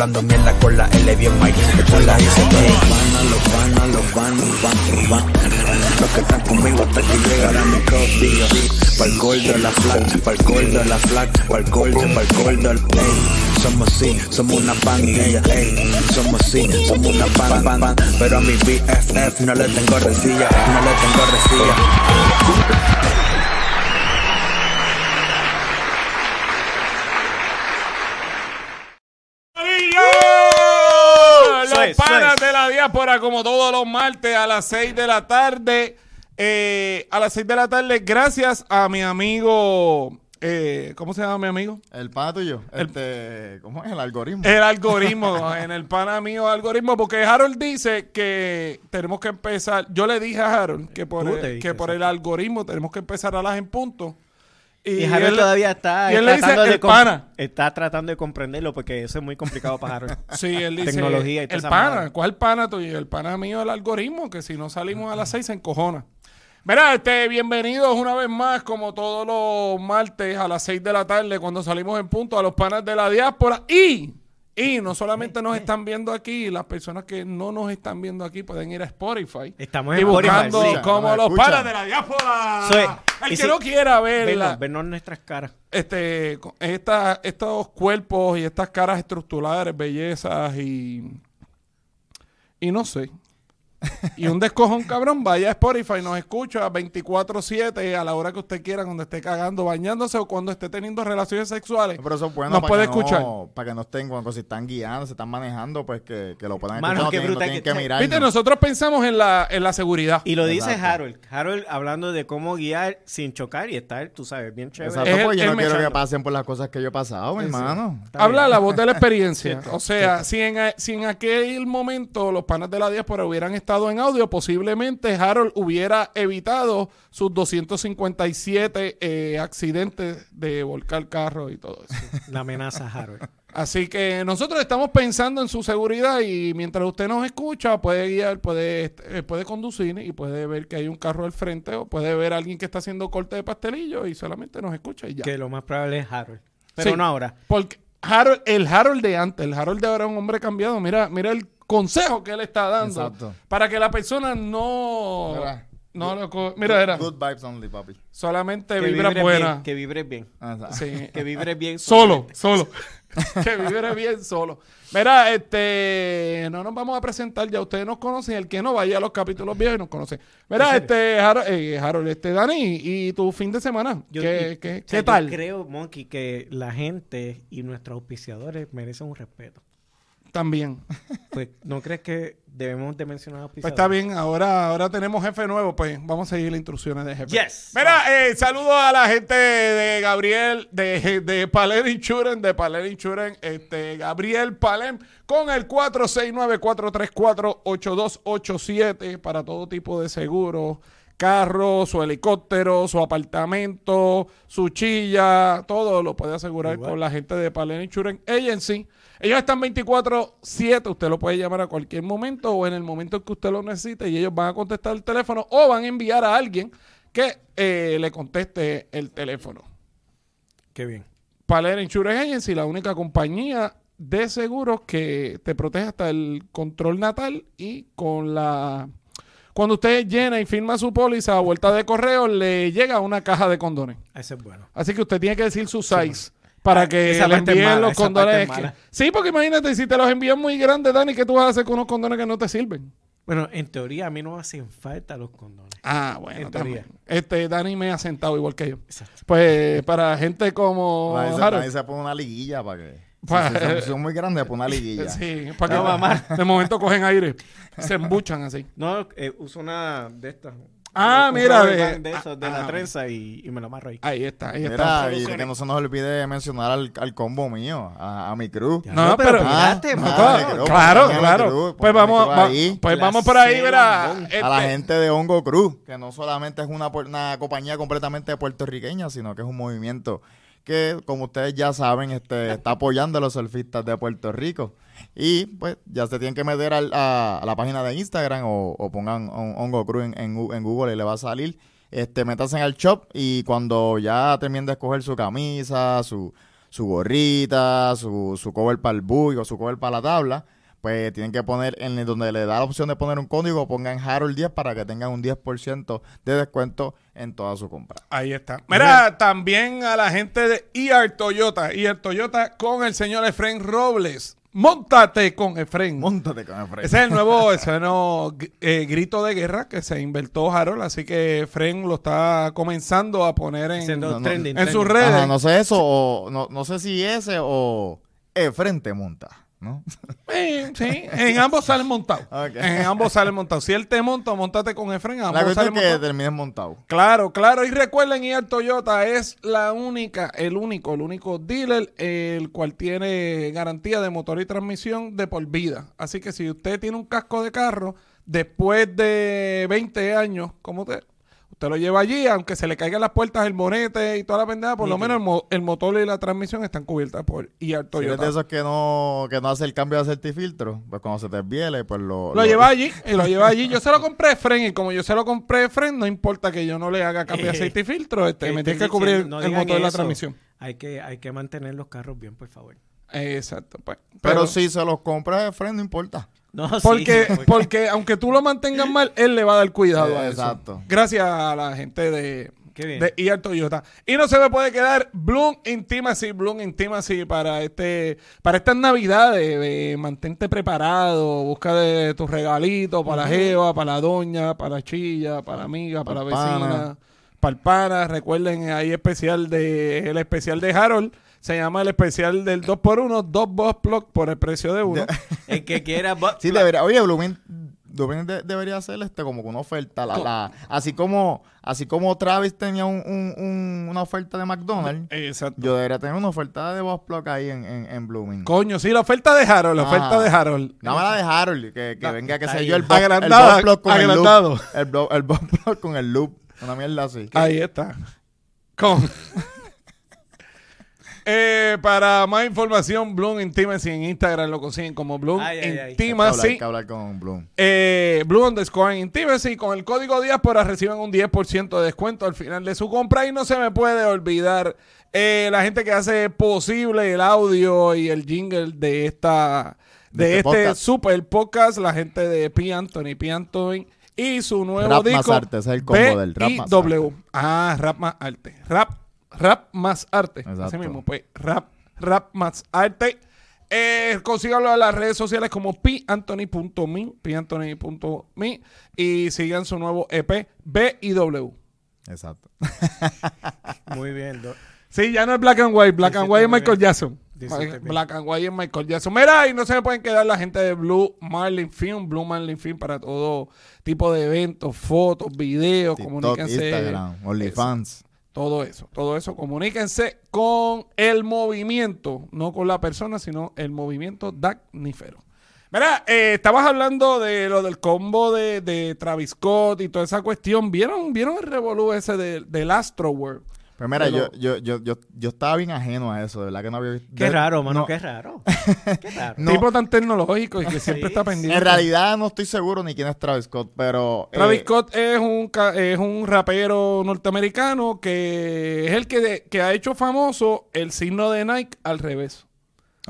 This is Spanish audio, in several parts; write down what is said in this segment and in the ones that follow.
Hablando mierda con la L bien Mike Yo la para los panas, los panas, los panas, los panas Los que están conmigo hasta que llegara mi copio Pa'l gordo la flat, pa'l gordo la flat Pa'l gordo, pa'l gordo el ey. Somos sí, somos una pandilla, ey Somos sí, somos una pan, pan, pan Pero a mi BFF no le tengo resilla, no le tengo resilla Los Suez, panas Suez. de como todos los martes a las 6 de la tarde. Eh, a las 6 de la tarde, gracias a mi amigo. eh, ¿Cómo se llama mi amigo? El pana tuyo, este, ¿cómo es el algoritmo? El algoritmo, en el pana mío algoritmo, porque Harold dice que tenemos que empezar. Yo le dije a Harold que por, el, que por el algoritmo tenemos que empezar a las en punto. Y Harold él- todavía está y él le dice tratando de el pana. Está tratando de comprenderlo porque eso es muy complicado para Harold. Sí, él dice. Tecnología y El pana. ¿cuál pana tuyo? El pana mío, el algoritmo, que si no salimos a las seis se encojona. Mira, este, bienvenidos una vez más, como todos los martes a las 6 de la tarde, cuando salimos en punto a los panas de la diáspora. Y, y no solamente nos están viendo aquí, las personas que no nos están viendo aquí pueden ir a Spotify. Estamos y en Spotify, buscando sí. como los escuchan. panas de la diáspora. Soy- el y que si- no quiera ver la- Vernos, nuestras caras. este, esta- estos cuerpos y estas caras estructurares, bellezas y. Y no sé. Y un descojón cabrón, vaya a Spotify, nos escucha 24-7 a la hora que usted quiera, cuando esté cagando, bañándose o cuando esté teniendo relaciones sexuales. Pero eso es bueno Nos para puede que no- escuchar. para que no estén, cuando si están guiando, se están manejando, pues que, que lo puedan Mano, escuchar, no qué tienen, no tienen que- que mirar. Viste, nosotros pensamos en la, en la seguridad. Y lo dice. Harold. Harold hablando de cómo guiar sin chocar y estar, tú sabes, bien chévere. Exacto, Es el- porque yo no quiero mechando. que pasen por las cosas que yo he pasado, mi hermano. Habla la voz de la experiencia. o sea, si en, si en aquel momento los panas de la diáspora hubieran estado en audio, posiblemente Harold hubiera evitado sus 257 eh, accidentes de volcar carro y todo eso. La amenaza Harold. Así que nosotros estamos pensando en su seguridad y mientras usted nos escucha, puede guiar, puede, eh, puede conducir y puede ver que hay un carro al frente o puede ver a alguien que está haciendo corte de pastelillo y solamente nos escucha y ya. que lo más probable es Harold. Pero Sí. no ahora. Porque Harold, el Harold de antes, el Harold de ahora es un hombre cambiado. Mira, mira el consejo que él está dando Exacto. para que la persona no. Mira. no lo mira, era. Good vibes only, papi. Solamente Que vibra vibres buena. bien. Que vibres bien. Ah. Sí. Que vibres bien. Solo, solo. que vibre bien solo. Mira, este, no nos vamos a presentar, ya ustedes nos conocen, el que no vaya a los capítulos viejos y nos conoce. Mira, este, Harold, eh, Harold, este, Dani, y tu fin de semana, Yo- ¿qué, y- qué- o qué sea, yo tal? creo, Monkey, que la gente y nuestros auspiciadores merecen un respeto. También. Pues, ¿no crees que debemos de mencionar Pues auspiciadores? está bien, ahora, ahora tenemos jefe nuevo, pues vamos a seguir las instrucciones de jefe. Yes. Mira, eh, saludo a la gente de Gabriel, de, de Insurance, de Paler Insurance, este, Gabriel Palem, con el 469-434-8287 para todo tipo de seguros, carros, su helicóptero, su apartamento, su chilla, todo lo puede asegurar Igual. con la gente de Paler Insurance Agency. Ellos están 24-7, usted lo puede llamar a cualquier momento o en el momento en que usted lo necesite y ellos van a contestar el teléfono o van a enviar a alguien que eh, le conteste el teléfono. Qué bien. Palera Insurance Agency, la única compañía de seguros que te protege hasta el control natal y con la... Cuando usted llena y firma su póliza a vuelta de correo, le llega una caja de condones. Ese es bueno. Así que usted tiene que decir su size para que esa le envíen mala, los condones. que-. Sí, porque imagínate, si te los envían muy grandes, Dani, ¿qué tú vas a hacer con unos condones que no te sirven? Bueno, en teoría a mí no me hacen falta los condones. Ah, bueno, En también. teoría. Este, Dani me ha sentado igual que yo. Exacto. Pues para gente como ahí se pone una liguilla para que. Pa- Si, si son, son muy grandes, pone una liguilla. Sí, para que No, mamá. de momento cogen aire, se embuchan así. No, eh, uso una de estas. Ah, mira, de- de, esos, de ah, la ah. trenza y, y me lo amarro ahí. Ahí está, ahí está. Mira, y que no se nos olvide mencionar al, al combo mío, a, a mi crew. Ya, No, no, pero- pero Ah, claro, creo, claro, crew, Pues mi vamos, va- ahí. pues La vamos por ahí, bombón. este, a la gente de Hongo Cruz, que no solamente es una, una compañía completamente puertorriqueña, sino que es un movimiento que, como ustedes ya saben, este, está apoyando a los surfistas de Puerto Rico. Y pues ya se tienen que meter al- a, la página de Instagram o, pongan Hon- Hongo en, en Google y le va a salir. Este, métanse el shop y cuando ya terminen de escoger su camisa, su, su gorrita, su, su cover para el bug o su cover para la tabla, pues tienen que poner en donde le da la opción de poner un código, pongan Harold 10 para que tengan un 10% de descuento en toda su compra. Ahí está. Mira, también a la gente de ER Toyota. ER Toyota con el señor Efren Robles. Móntate con Efren. Móntate con el freno. Ese es el nuevo, ese nuevo eh, grito de guerra que se inventó Harold, así que Efren lo está comenzando a poner en, no, no, trending, en sus redes. Ajá, no sé eso o no, no sé si ese o el frente monta, ¿no? Sí, en ambos salen montados. En ambos salen montados. Si él te monta, montate con Efren, La ambos cuestión salen es que termines montado. Claro, claro. Y recuerden, IR Toyota es la única, el único, el único dealer el cual tiene garantía de motor y transmisión de por vida. Así que si usted tiene un casco de carro, después de 20 años, como usted, usted lo lleva allí, aunque se le caigan las puertas, el bonete y toda la pendeja, por lo menos el, mo- el motor y la transmisión están cubiertas por IR Si eres Toyota. de esos que no, que no hace el cambio de certifiltro, pues cuando se te desviele, pues lo... Lo lleva allí, y lo lleva allí. Yo se lo compré Fren y como yo se lo compré Fren, no importa que yo no le haga cambio de aceite y filtro, este, Que me tiene que cubrir no el motor y la transmisión. Hay que, hay que mantener los carros bien, por favor. Exacto, pues. Pero, si se los compras de freno, no importa. No, sí, Porque, porque- porque aunque tú lo mantengas mal, él le va a dar cuidado a Eh, eso. exacto. Gracias a la gente de, de IR Toyota. Y no se me puede quedar Bloom Intimacy, Bloom Intimacy para este, para estas navidades. eh, mantente preparado, busca de tus regalitos para la jeva, para la doña, para la chilla, para la amiga, para pana. vecina, para el pana. Recuerden, hay especial de, el especial de Harold. Se llama el especial del 2x1, dos boss plug por el precio de uno. el que quiera... Sí, debería, oye, Blooming, Blooming de- debería hacer este como que una oferta. La, la- así como así como Travis tenía un- un- un- una oferta de McDonald's, Exacto. yo debería tener una oferta de Boss Plug ahí en, en, en Blooming. Coño, sí, la oferta de Harold, la oferta de Harold. Nada más la de Harold, que, que No, venga, que sé yo, el Boss, el Agrandada, Boss Plug con agrandado. el loop. El, blo- el Boss Plug con el loop. Una mierda así. Ahí está. Con. Eh, para más información, Bloom Intimacy en Instagram lo consiguen como Bloom Ay, ay, ay. Hay que hablar, hay Intimacy. que hablar con Bloom. Eh, Blue underscore Intimacy. Con el código diáspora reciben un 10% de descuento al final de su compra. Y no se me puede olvidar eh, la gente que hace posible el audio y el jingle de esta de, De este este, podcast. super podcast. La gente de P. Anthony, P. Anthony y su nuevo Rap más disco. arte, ese es el combo del rap más B.I.W.. Ah, rap más arte. Rap, rap más arte. Así mismo, pues. Rap, rap más arte. Eh, consíganlo en las redes sociales como panthony.me, panthony.me y sigan su nuevo EP B y W. Exacto. Muy bien. do- Sí, ya no es Black and White, Black and White es Michael bien. Jackson. Black and White es Michael Jackson. Mira, y no se me pueden quedar la gente de Blue Marlin Film, Blue Marlin Film para todo tipo de eventos, fotos, videos, TikTok, comuníquense. Instagram, OnlyFans. Todo eso, todo eso. Comuníquense con el movimiento, no con la persona, sino el movimiento dacnífero. Mira, eh, estabas hablando de lo del combo de, de Travis Scott y toda esa cuestión. ¿Vieron, ¿vieron el revolú ese de- del Astro World? Pues mira, yo, yo, yo, yo, yo estaba bien ajeno a eso, de verdad que no había visto. Qué raro, mano, no, qué raro. Qué raro. No. Tipo tan tecnológico y que siempre Sí. está pendiente. En realidad no estoy seguro ni quién es Travis Scott, pero... eh, Travis Scott es un, ca- es un rapero norteamericano que es el que, que ha hecho famoso el signo de Nike al revés.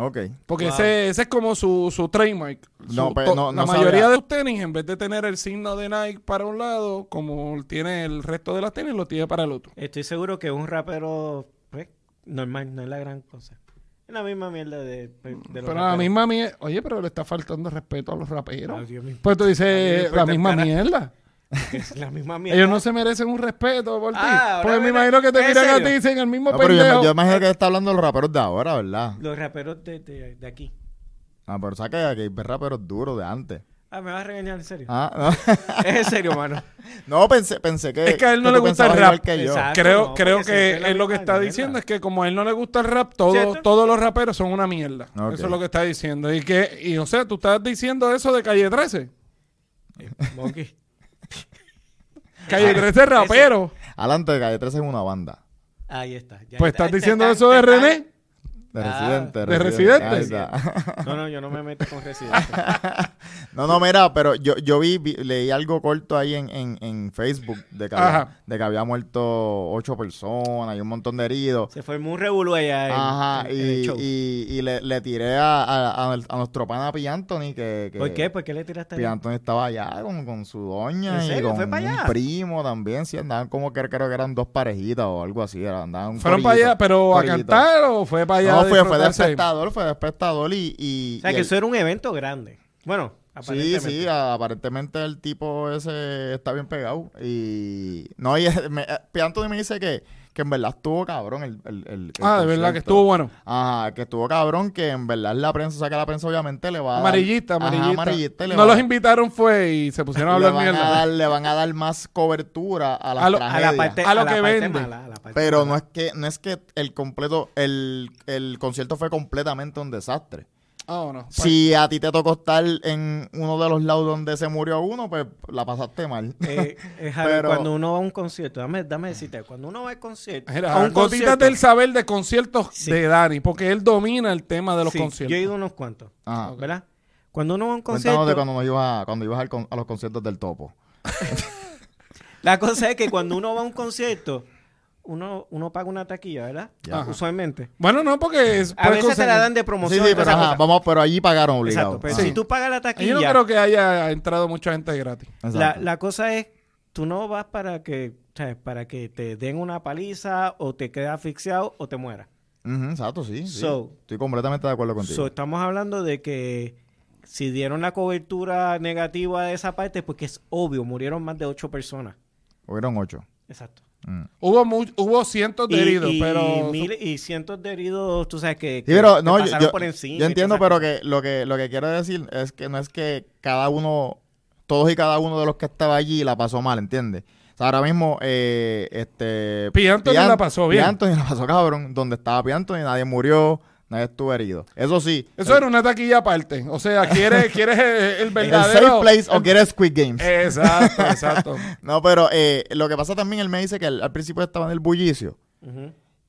Ok. Porque Wow. ese, ese es como su, su trademark. No, pero no- la mayoría sabía. de los tenis, en vez de tener el signo de Nike para un lado, como tiene el resto de las tenis, lo tiene para el otro. Estoy seguro que un rapero, pues, normal, no es la gran cosa. Es la misma mierda de, pues, de los Pero la misma mierda. Oye, pero le está faltando respeto a los raperos. Ay. Pues tú dices la misma cara- mierda. Es la misma mierda. Ellos no se merecen un respeto por ti. Ah, Porque me viene- imagino que te ¿en miran a serio? ti y dicen el mismo No, pero yo, pendejo. yo imagino que está hablando de los raperos de ahora, ¿verdad? Los raperos de, de, de aquí. Ah, pero saca que hay raperos duros de antes. Ah, me vas a regañar en serio. Ah, no. Es en serio, mano. no, pensé, pensé que... Es que a él no tú le gusta el pensabas rap. igual que yo. Exacto. Creo, no, creo porque siempre que es la él lo que misma está mierda. diciendo es que como a él no le gusta el rap, todo, ¿Cierto? todos los raperos son una mierda. Ok. Eso es lo que está diciendo. Y que, y o sea, tú estás diciendo eso de Calle 13. Monkey. Calle 13 es rapero. Adelante de Calle 13 es una banda. Ahí está. Ya Pues está. estás diciendo están- eso de te están- René. De Ah, residente. ¿de Residente? No, no, yo no me meto con residentes. No, no, mira, pero yo, yo vi, vi- leí algo corto ahí en, en, en Facebook de que, había, de que había muerto ocho personas y un montón de heridos. Se formó un revuelo allá en, Ajá, en- en el y, show. y, y le, le tiré a, a, a- a nuestro pana P. Anthony que, que ¿Por qué? ¿Por qué le tiraste P. ahí? Anthony estaba allá con, con su doña ¿En y con ¿Fue un allá? primo también, sí, andaban como que creo que eran dos parejitas o algo así, andaban un ¿Fueron para allá, pero a cantar o fue para allá? No, fue, fue de espectador, fue de espectador y... y O sea, y que el- eso era un evento grande. Bueno, Sí, aparentemente. sí, aparentemente el tipo ese está bien pegado. Y. No, y me, eh. Anthony me dice que, que en verdad estuvo cabrón el. el, el- el Ah, de verdad que estuvo bueno. Ajá, que estuvo cabrón, que en verdad la prensa, o sea que la prensa obviamente le va a. dar- Amarillista, Ajá, amarillista. amarillista y le no va- los invitaron fue y se pusieron a le hablar van a, mierda. dar, le van a dar más cobertura a las A lo- a A tragedias. la parte, A lo a la que parte vende. mala, a la parte Pero no es que no es que el completo el, el concierto fue completamente un desastre. Ah, no. Si a ti te tocó estar en uno de los lados donde se murió uno, pues la pasaste mal. Eh, eh, Javi, Pero- cuando uno va a un concierto, dame, dame decirte, cuando uno va al concierto, Mira, a un gotitas concierto, del saber de conciertos Sí. de Dani, porque él domina el tema de los Sí, conciertos. Yo he ido unos cuantos, Ajá. ¿verdad? Cuando uno va a un Cuéntanos concierto, de cuando no ibas a, cuando ibas a los conciertos del topo. la cosa es que cuando uno va a un concierto, uno, uno paga una taquilla, ¿verdad? Ya. Usualmente. Bueno, no, porque es, A veces te la conseguir- dan de Sí, promoción. sí, toda pero, ajá, vamos, pero allí pagaron obligado. Exacto, pero Ajá. si tú pagas la taquilla, Yo no creo que haya entrado mucha gente gratis. la, Exacto. la cosa es, tú no vas para que, ¿sabes? para que te den una paliza o te quedes asfixiado o te mueras. Exacto, sí. sí. So- Estoy completamente de acuerdo contigo. So, estamos hablando de que si dieron la cobertura negativa de esa parte, porque es obvio, murieron más de ocho personas. Hubieron ocho. Exacto. Mm. Hubo mu- hubo cientos de Y, heridos, y pero... y cientos de heridos, tú sabes que, Sí, que- pero que no, yo, pasaron yo- por encima. yo entiendo, pero que lo que lo que quiero decir es que no es que cada uno, todos y cada uno de los que estaba allí la pasó mal, ¿entiendes? O sea, ahora mismo, eh, este... P. Anthony P. la pasó bien. P. Anthony la pasó cabrón. Donde estaba P. Anthony nadie murió, nadie estuvo herido. Eso sí. Eso era una taquilla aparte. O sea, ¿quieres, quieres el, el ¿El verdadero... safe place o quieres Squid Games? Exacto, exacto. No, pero eh, lo que pasa también, él me dice que él al principio estaba en el bullicio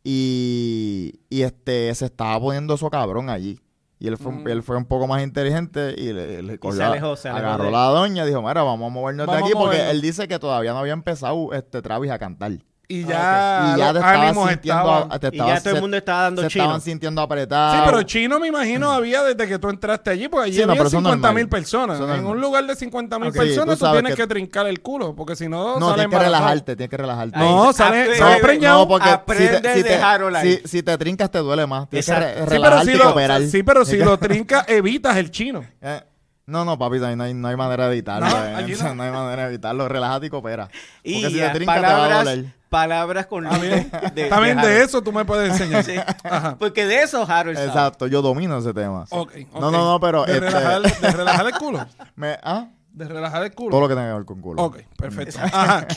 y, y este se estaba poniendo eso cabrón allí. Y él fue, un- Mm. él fue un poco más inteligente y le, le cogió se alejó, se alejó agarró de- la doña y dijo, mira, vamos a movernos Vamos de aquí porque él dice que todavía no había empezado este Travis a cantar. Y Ah, ya, y ya te ánimos sintiendo, estaban... te Y ya estabas- todo el mundo estaba dando se chino. estaban sintiendo apretados. Sí, pero chino me imagino había desde que tú entraste allí, porque allí Sí, no, había es 50 mil personas. Eso En normal. un lugar de 50 mil personas tú tú, tienes que... que- trincar el culo, porque si no, No, sale tienes que relajarte, tienes que relajarte. No, sale- preñado. No, porque aprende si te, si, te, si, si te trincas te duele más. Tienes que Exacto. re- Sí, pero relajarte si y lo, cooperar. sí, pero si lo trincas, evitas el chino. Eh, no, no, papi, no hay, no hay, no hay manera de evitarlo. No, eh. O sea, no. no hay manera de evitarlo. Relájate y coopera. Porque Y si te ya, trincas te va a palabras, doler. palabras con de, También de, eso tú me puedes enseñar. Sí. Ajá. Porque de eso Harold sabe. Exacto, yo domino ese tema. Ok, ok. No, no, no, pero, De, este- relajar, de relajar el culo. Me- ¿ah? De relajar el culo. Todo lo que tenga que ver con culo. Ok, perfecto. Ajá.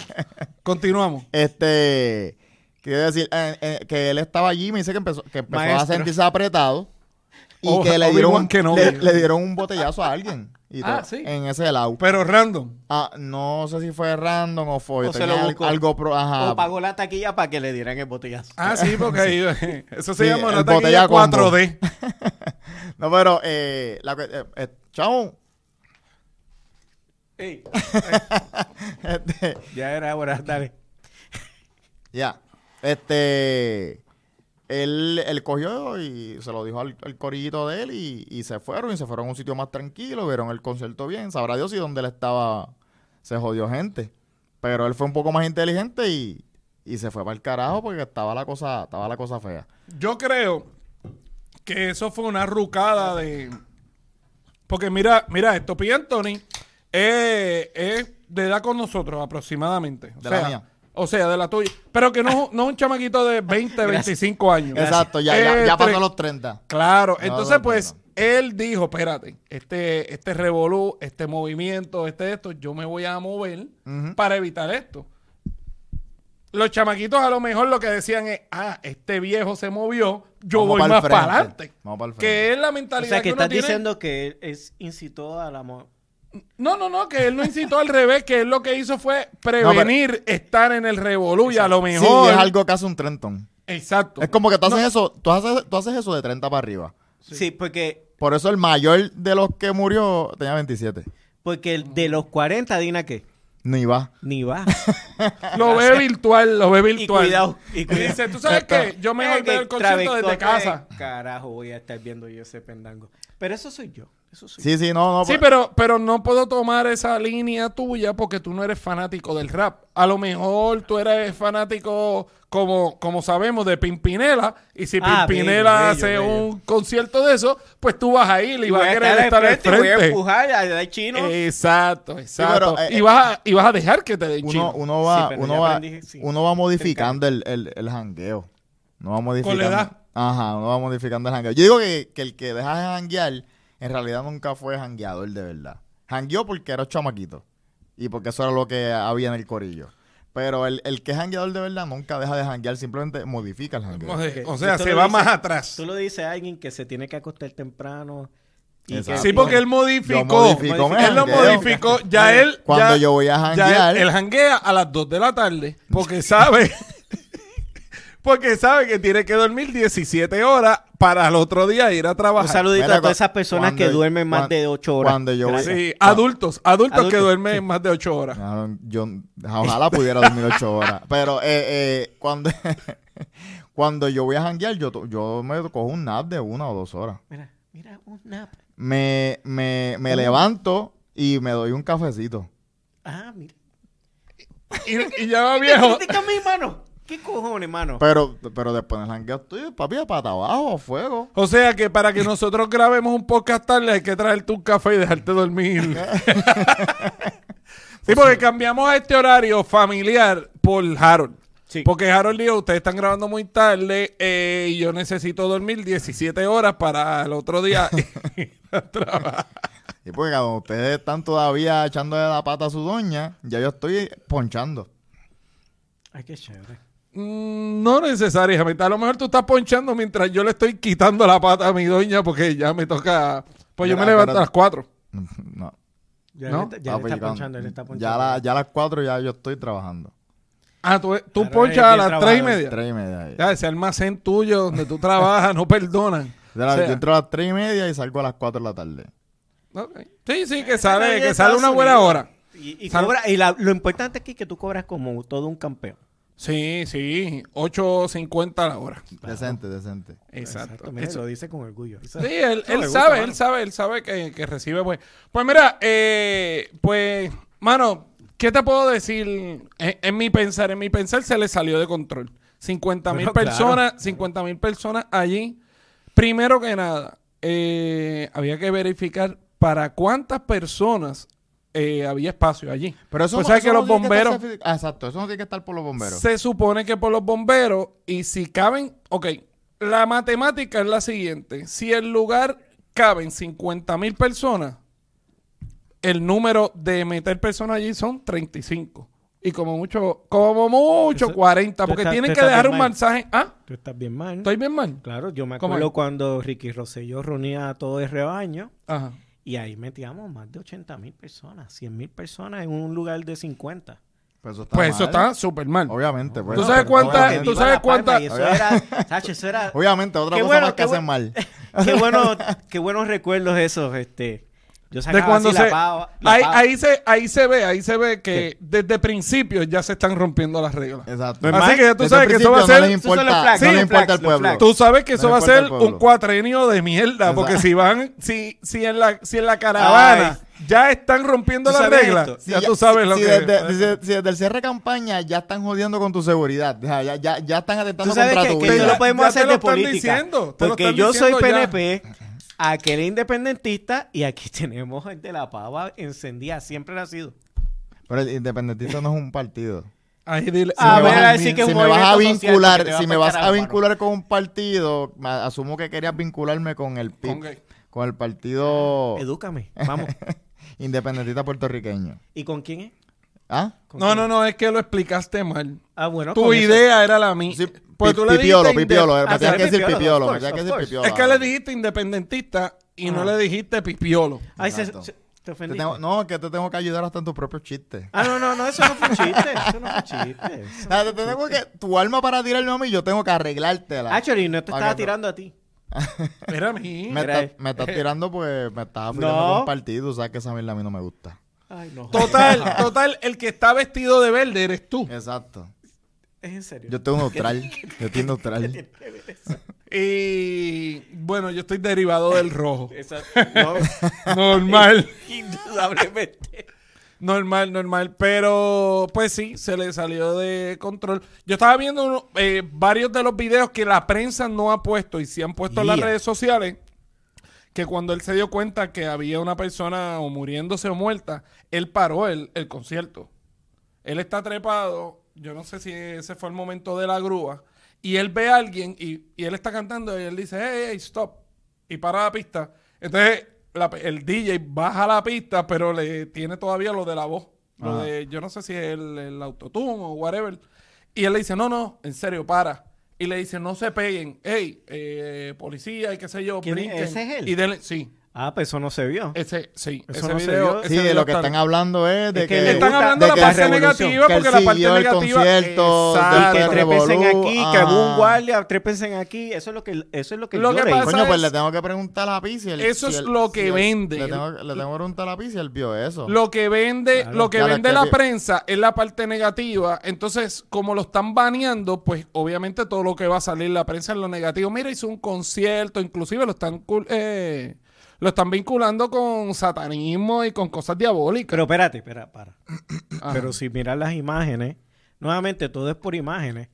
Continuamos. Este, quiero decir, eh, eh, que él estaba allí, me dice que empezó, que empezó a sentirse apretado y Oh, que le dieron, un, Kenobi. le, le dieron un botellazo a alguien. Y Ah, todo, sí. En ese lado. Pero random. Ah, no sé si fue random o fue O se lo buscó. algo pro, ajá. O pagó la taquilla para que le dieran el botellazo. Ah, sí, porque ahí, eso se Sí, llama una el taquilla botella combo. 4D. No, pero eh, la, que- eh, eh, chavo, Ey, este, ya era hora, dale. ya, este, él, él cogió y se lo dijo al, al corillito de él y, y se fueron y se fueron a un sitio más tranquilo, vieron el concierto bien, sabrá Dios y donde él estaba se jodió gente, pero él fue un poco más inteligente y, y se fue para el carajo porque estaba la cosa, estaba la cosa fea. Yo creo que eso fue una rucada de. Porque mira, mira esto, P. Anthony es, es de edad con nosotros aproximadamente. O De sea, la mía. O sea, de la tuya. Pero que no, no es un chamaquito de 20, 25 años. Exacto, ya, ya, Eh, ya pasó los 30. Claro, No, entonces no, pues él dijo, espérate, este, este revolú, este movimiento, este esto, yo me voy a mover para evitar esto. Los chamaquitos a lo mejor lo que decían es, ah, este viejo se movió, yo Vamos voy más para adelante. Vamos pa'l frente. Que es la O mentalidad sea, que uno estás tiene. diciendo que él es, incitó a la... No, no, no, que él no incitó al revés, que él lo que hizo fue prevenir estar en el revolú y a lo Sí, mejor... es algo que hace un Trenton. Exacto. Es como que tú haces eso, tú haces, tú haces eso de 30 para arriba. Sí, porque, Por eso el mayor de los que murió tenía 27. porque el de los 40, Dina, ¿qué? Ni va. Ni va. Lo ve virtual, lo ve y virtual. cuidado. Y Y cuidado. dice, ¿tú sabes qué? Yo mejor veo el concierto desde casa. Carajo, voy a estar viendo yo ese pendango. Pero eso soy yo. Eso Sí, sí, no, no. Sí, pues- pero, pero no puedo tomar esa línea tuya porque tú no eres fanático del rap. A lo mejor tú eres fanático, como, como sabemos, de Pimpinela. Y si Ah, Pimpinela bello, hace bello, bello. un concierto de eso, pues tú vas a ir y, Y vas a querer estar al frente, voy a empujar a dar chino. Exacto, exacto. pero, eh, y, vas a, y vas a dejar que te den uno, chino. uno va, Sí, uno va, aprendí, sí. uno va modificando el, el, el jangueo. No va modificando. la edad. Ajá, uno va modificando el jangueo. Yo digo que, que el que deja de janguear, en realidad nunca fue jangueador de verdad. Jangueó porque era chamaquito. Y porque eso era lo que había en el corillo. Pero el, el que es jangueador de verdad nunca deja de janguear, simplemente modifica el jangueo. O sea, se va dices- más atrás. Tú lo dices a alguien que se tiene que acostar temprano. y. Sí, porque él modificó. Él lo modificó. Ya él. Cuando ya- yo voy a Ya janguear, él, él janguea a las 2 de la tarde porque sabe porque sabe que tiene que dormir 17 horas para el otro día ir a Un trabajar. saludito Mira, a todas esas personas que duermen más de 8 horas. cuando yo. Sí, adultos, adultos, que duermen más de 8 horas. Cabrón, Yo ojalá pudiera dormir ocho horas. Pero eh, eh, cuando, cuando yo voy a janguear, yo, yo me cojo un nap de una o dos horas. Mira, mira, un nap. Me, me, me levanto y me doy un cafecito. Ah, mira. Y, y ya va viejo. ¿Qué mi mano? ¿Qué cojones, mano? Pero, pero después del jangueo estoy, papi, de pata abajo, a fuego. O sea que para que nosotros grabemos un podcast tarde hay que traerte un café y dejarte dormir. sí, porque cambiamos a este horario familiar por Harold. Sí. Porque Harold dijo, ustedes están grabando muy tarde eh, y yo necesito dormir 17 horas para el otro día ir a trabajar. Y porque cuando ustedes están todavía echándole la pata a su doña, ya yo estoy ponchando. Ay, qué chévere. Mm, No necesariamente. A lo mejor tú estás ponchando mientras yo le estoy quitando la pata a mi doña porque ya me toca... Pues yo me levanto pero- a las 4. No, Ya, ¿No? le, está- ya está ponchando, le está ya, ponchando. la- ya a las cuatro ya yo estoy trabajando. Ah, tú, tú Claro, ponchas a las 3 y media. Tres y media. Ya, ese almacén tuyo donde tú trabajas no perdonan. De la- O sea, yo entro a las tres y media y salgo a las cuatro de la tarde. Sí, sí, que sale, que sale una buena hora. Y, y cobra- y la- lo importante aquí es que tú cobras como todo un campeón. Sí, sí, 8.50 a la hora. Decente, decente. Exacto. mira, Eso- lo dice con orgullo. Sí, él, él gusta, sabe, mano. él sabe, él sabe que, que recibe pues. Pues mira, eh, pues, mano, ¿qué te puedo decir? En, en mi pensar, en mi pensar se le salió de control. 50 mil Bueno, claro. personas, 50 mil personas allí. Primero que nada, eh, había que verificar para cuántas personas eh, había espacio allí. Pero eso, Pues no- sabes eso que no los tiene estar bomberos certifi- Ah, exacto, eso no tiene que estar por los bomberos. se supone que por los bomberos y si caben, ok, la matemática es la siguiente, si el lugar caben 50 mil personas, el número de meter personas allí son 35. Y como mucho, como mucho Eso- 40, tú porque estás- tienen que dejar un mal. mensaje. Ah, Tú estás bien mal. estoy bien mal. Claro, yo me ¿Cómo acuerdo cuando Ricky Rosselló reunía a todo el rebaño Ajá. Y ahí metíamos más de 80 mil personas, 100 mil personas en un lugar de 50. Pues eso está Pues eso mal. está súper mal. Obviamente, pues. ¿Tú sabes Pero cuánta- obviamente- tú sabes La Palma, cuánta- y eso era, Sacho, eso era Obviamente, otra Qué cosa bueno, más que hacen mal. qué bueno, qué buenos recuerdos esos, este. Yo sacaba de cuando así se la pava- la ahí, pava. ahí se ahí se ve ahí se ve que desde principio ya se están rompiendo las reglas Exacto. Así que ya tú Desde sabes que eso va a ser No les importa, flags, no les sí, importa flags, el pueblo. Tú sabes que No eso va a ser un cuatrenio de mierda, porque si van, si, si en la, si en la caravana ya están rompiendo ¿Tú las reglas, ya tú sabes lo si que desde, si- si desde el cierre de campaña ya están jodiendo con tu seguridad. O sea, ya, ya, ya están Tú atentando sabes contra que, tu que vida. no lo podemos Ya te hacer lo de están política. diciendo, te lo porque yo soy. PNP, aquel independentista y aquí tenemos gente de la pava encendida. Siempre ha sido. Pero el independentista no es un partido. Ahí dile, Ah, me voy vas a a- decir que es si un me vas a social vincular, si a me vas a vincular con un partido, asumo que querías vincularme con el PIB, ¿Con el partido Edúcame. Vamos. independentista puertorriqueño. ¿Y con quién es? ¿Ah? ¿Con No, quién? no, no, es que lo explicaste mal. Ah, bueno. Tu eso. idea era la mía. Sí, Pues pi- tú le pipiolo, dijiste pipiolo, eh, me Ah, que decir pipiolo, me que decir. Es que le dijiste independentista y no le dijiste pipiolo. Ay, se- ¿Te Te ofendiste? tengo- no, que te tengo que ayudar hasta en tus propios chistes. Ah, no, no, no, eso no fue un chiste. Eso no fue un chiste. O sea, te tengo que, tu alma para tirarme a mí, yo tengo que arreglártela. Actually, no te estaba que- tirando a ti. Era a mí. me, Mira, estás- me estás tirando pues me estás afiliando No. con un partido, sabes que esa mierda a mí no me gusta. Ay, no. Total, total, el que está vestido de verde eres tú. Exacto. Es en serio. Yo estoy neutral. Yo estoy neutral. Y bueno, yo estoy derivado del rojo. Esa- no, Normal. indudablemente. Normal, normal. Pero, pues sí, se le salió de control. Yo estaba viendo uno- eh, varios de los videos que la prensa no ha puesto y sí han puesto en las Yeah. redes sociales. Que cuando él se dio cuenta que había una persona o muriéndose o muerta, él paró el, el concierto. Él está trepado. Yo no sé si ese fue el momento de la grúa. Y él ve a alguien y, y él está cantando y él dice, hey, hey, stop. Y para la pista. Entonces la- el DJ baja la pista, pero le tiene todavía lo de la voz. Lo Ajá. de, yo no sé si es el, el autotune o whatever. Y él le dice, no, no, en serio, para. Y le dice, no se peguen. Hey, eh, policía y qué sé yo, brinquen. ¿Ese es él? Y denle, sí, Ah, pues eso no se vio. ese, sí, Eso ese no se video. vio. ese Sí, de lo que está- están hablando es de Es que que... le Están hablando de la que parte la negativa que porque la parte negativa. concierto, Exacto. Y que Exacto. trepesen Revolú, aquí, que hubo un ah. guardia, trepesen aquí. Eso es lo que, eso es lo que Lo yo que pasa- Coño, pues es- le tengo que preguntar a Pi si él- Eso si es lo que si vende. Le tengo, le tengo que preguntar a Pi si él vio eso. Lo que vende, Claro. lo que Claro, vende es que la prensa es la parte negativa. Entonces, como lo están baneando, pues obviamente todo lo que va a salir la prensa es lo negativo. Mira, hizo un concierto, inclusive lo están eh, lo están vinculando con satanismo y con cosas diabólicas. Pero espérate, espera, para. Ajá. Pero si miras las imágenes, nuevamente todo es por imágenes.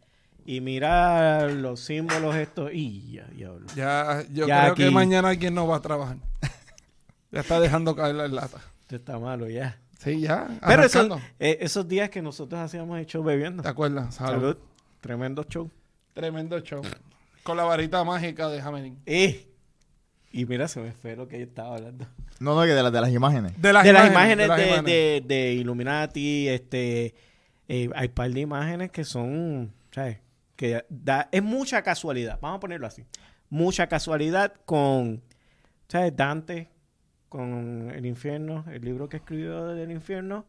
Y mira los símbolos estos. Y ya, diablo. ya, yo Ya creo que mañana alguien no va a trabajar. ya está dejando caer la lata. Esto está malo ya. Sí, ya. Pero esos, eh, esos días que nosotros hacíamos el show bebiendo. ¿Te acuerdas? Salud. Salud. Tremendo show. Tremendo show. Con la varita mágica de Jamelín. Eh. Y mira, se me fue lo que yo estaba hablando. No, no, que de, las de las imágenes. De las de las imágenes, imágenes de de, las imágenes. de- de Illuminati, este, eh, hay par de imágenes que son, ¿sabes? Que da, es mucha casualidad, vamos a ponerlo así. Mucha casualidad con, ¿sabes? Dante, con el infierno, el libro que escribió del infierno,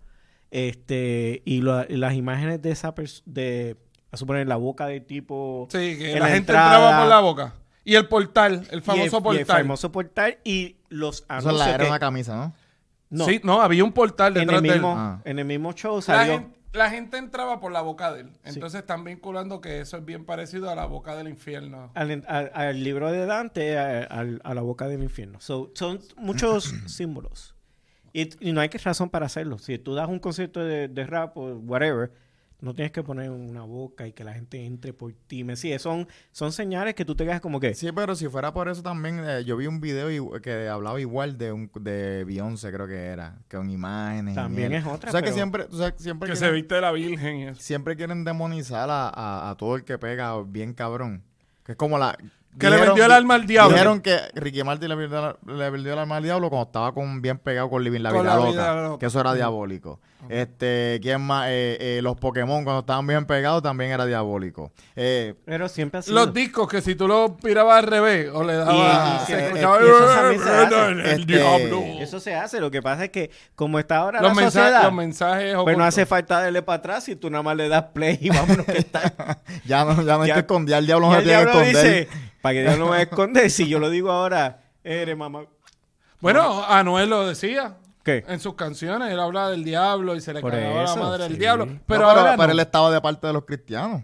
este, y, lo- y las imágenes de esa persona, de, a suponer, la boca del tipo. Sí, que la, la gente entrada. entraba por la boca. Y el portal, el y famoso el- y el portal. famoso portal y los Eso anuncios la- era que- una camisa, ¿no? no, Sí, no, había un portal en el de él. mismo, Ah. en el mismo show La gente, la gente entraba por la boca de él. Entonces están vinculando que eso es bien parecido a la boca del infierno. al, al- al libro de Dante, a, al- a la boca del infierno. So, son muchos símbolos. Y, y no hay que razón para hacerlo. Si tú das un concierto de, de rap o whatever, no tienes que poner una boca y que la gente entre por ti. Me sigue. Son, son señales que tú te quedas como que... Sí, pero si fuera por eso también, eh, yo vi un video que hablaba igual de un de Beyoncé, creo que era, con imágenes. También es otra, O sea que siempre, o sea, siempre Que se quieren, viste de la Virgen y eso. siempre quieren demonizar a, a, a todo el que pega bien cabrón. Que es como la... Que le vendió el alma al diablo. Dijeron que Ricky Martin le vendió, la- le vendió el alma al diablo cuando estaba con bien pegado con Living la Con vida, La loca, Vida Loca. Que eso era diabólico. Este, ¿quién más? Eh, eh, los Pokémon cuando estaban bien pegados también era diabólico. Eh, Pero siempre ha sido... Los discos que si tú los pirabas al revés o le dabas... y se y eso también se hace. el Este, diablo. Eso se hace. Lo que pasa es que como está ahora Los la mensajes, sociedad, los mensajes pues no ocultos. hace falta darle para atrás si tú nada más le das play y vámonos que está. ya no, ya no que esconder, el diablo no se tiene que esconder. dice, para que Dios no me esconde, si yo lo digo ahora, eres mamá. Bueno, Anuel lo decía. ¿Qué? En sus canciones él habla del diablo y se le Por cagaba eso, la madre del sí. diablo. No, No, Pero, pero, pero él estaba de parte de los cristianos.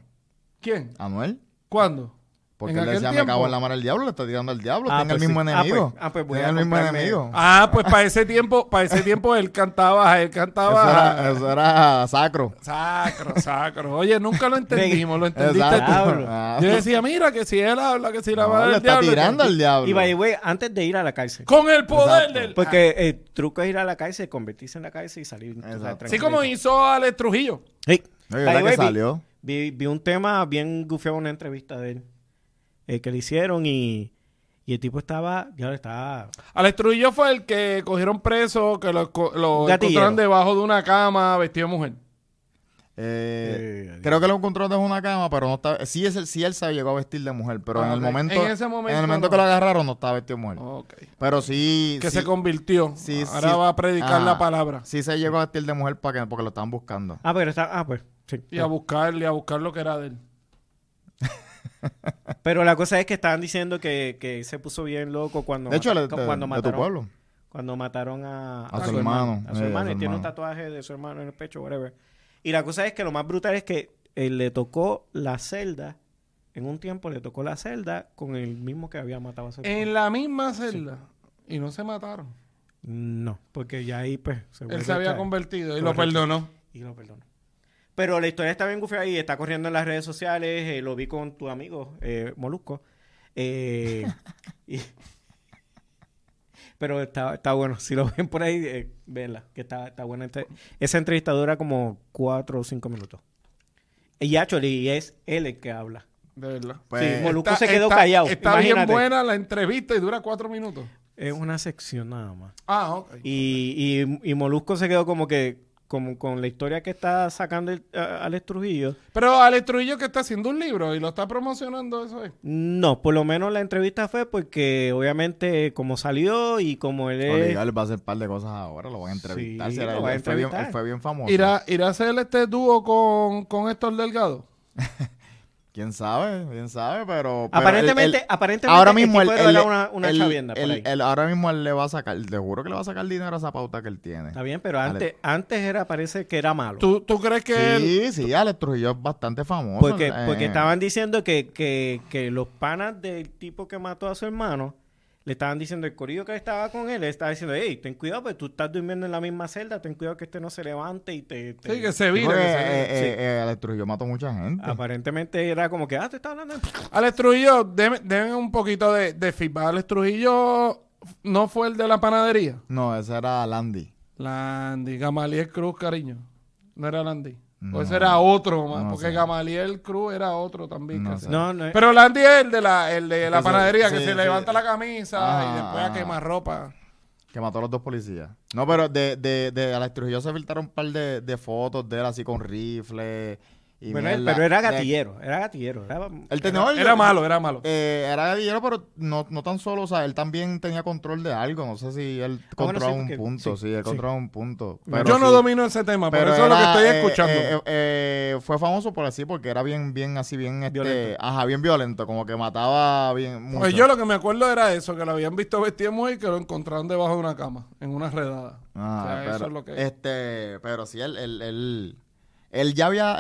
¿Quién? Anuel. ¿Cuándo? Porque ¿En él decía, tiempo? me cago en la del diablo, le está tirando al diablo. Ah, tiene el pues mismo sí. Ah, enemigo. pues- ah, pues voy Tiene a el mismo comprarme- enemigo. Ah, pues para ese tiempo, para ese tiempo él cantaba, él Eso cantaba era, eso era sacro. sacro, sacro. Oye, nunca lo entendimos, lo entendiste tú. Ah. Yo decía, mira que si él habla, que si la No, le del está diablo. tirando al diablo. Y by the way, antes de ir a la cárcel. Con el poder Exacto. del. Porque el truco es ir a la cárcel, convertirse en la cárcel y salir. Así como hizo Alex Trujillo. Sí. No, que salió. Vi, vi un tema bien gufiado en una entrevista de él. Eh, que le hicieron y, y el tipo estaba, ya estaba Alex Trujillo fue el que cogieron preso, que lo, lo encontraron debajo de una cama vestido de mujer. Eh, Eh, creo que lo encontró desde una cama, pero no estaba. Sí, es el, sí él se llegó a vestir de mujer, pero Ah, en el momento. En ese momento en el momento no. que lo agarraron, no estaba vestido de mujer. Ok. Pero sí. Que sí, se convirtió. sí, Ahora sí. va a predicar Ah. la palabra. Sí se llegó a vestir de mujer para que, porque lo estaban buscando. Ah, pero está. Ah, pues. Sí. Y a buscarle, a buscar lo que era de él. Pero la cosa es que estaban diciendo que, que se puso bien loco cuando, De hecho, mata- de, de- cuando de tu mataron, pueblo. cuando mataron a, A su hermano. A su Eh, hermano. y tiene un tatuaje de su hermano en el pecho, whatever. Y la cosa es que lo más brutal es que él le tocó la celda. En un tiempo le tocó la celda con el mismo que había matado a su hermano. En la misma celda. Y no se mataron. No, porque ya ahí pues se Él se había convertido y lo perdonó. Y lo perdonó. Pero la historia está bien gufiada y está corriendo en las redes sociales. eh, lo vi con tu amigo, eh, Molusco. Eh, y- pero está, está bueno. Si lo ven por ahí, eh, véanla, que está, está buena. Este- Esa entrevista dura como cuatro o cinco minutos. Y actually es él el que habla. De verdad. Pues, sí, Molusco Está- se quedó está- callado. Está bien imagínate. buena la entrevista y dura cuatro minutos. Es una sección nada más. Ah, ok. Y, y, y Molusco se quedó como que como con la historia que está sacando el, a- Alex Trujillo. Pero Alex Trujillo que está haciendo un libro y lo está promocionando, eso es. No, por lo menos la entrevista fue porque obviamente como salió y como él es... Obligado, él va a hacer un par de cosas ahora, lo van a entrevistar. Sí, si era- lo va a él, fue bien, entrevistar. él fue bien famoso. ¿Irá, ¿Irá a hacer este dúo con, con Héctor Delgado? Quién sabe, quién sabe, pero. pero Aparentemente, él- él- aparentemente ahora mismo él, él- era una, una él- chavienda por él- ahí. él- ahora mismo él le va a sacar, te juro que le va a sacar dinero a esa pauta que él tiene. Está bien, pero Ale- antes, antes era, parece que era malo. ¿Tú, tú crees que él... Sí, sí, Alex Trujillo es bastante famoso. Porque, eh, porque estaban diciendo que, que, que los panas del tipo que mató a su hermano le estaban diciendo, el corillo que estaba con él, le estaba diciendo, hey, ten cuidado, pues tú estás durmiendo en la misma celda, ten cuidado que este no se levante y te... te-". Sí, que se porque, que se vira. eh, eh, eh, Alex Trujillo mató mucha gente. Aparentemente era como que, ah, te está hablando. Alex Trujillo, deme, deme un poquito de, de feedback. Alex Trujillo no fue el de la panadería. No, ese era Landy. Landy, Gamaliel Cruz, cariño. No era Landy. No. o ese era otro, más, No porque sé. Gamaliel Cruz era otro también. No que No, no, Pero Landy es el de la, el de la panadería, que sí, se sí. levanta la camisa Ah, y después a ah. quemar ropa. Que mató a los dos policías. No, pero de, de, de Alex Trujillo se filtraron un par de, de fotos de él así con rifle y Bueno, él- pero era De- gatillero, era gatillero. Era, tenía- Era malo, era malo. Eh, era gatillero, pero no, no tan solo, o sea, él también tenía control de algo. No sé si él bueno, controlaba sí, un porque- punto, sí, sí, él sí. controlaba un punto. Yo Pero Yo no domino ese tema, por pero eso es lo que estoy eh, escuchando. eh, eh, fue famoso por así, porque era bien, bien así, bien, este, Violento. ajá, bien violento, como que mataba bien mucho. Pues yo lo que me acuerdo era eso, que lo habían visto vestido mujer y que lo encontraron debajo de una cama, en una redada. Ah, O sea, pero, eso es lo que... este, pero sí, él, él, él, él ya había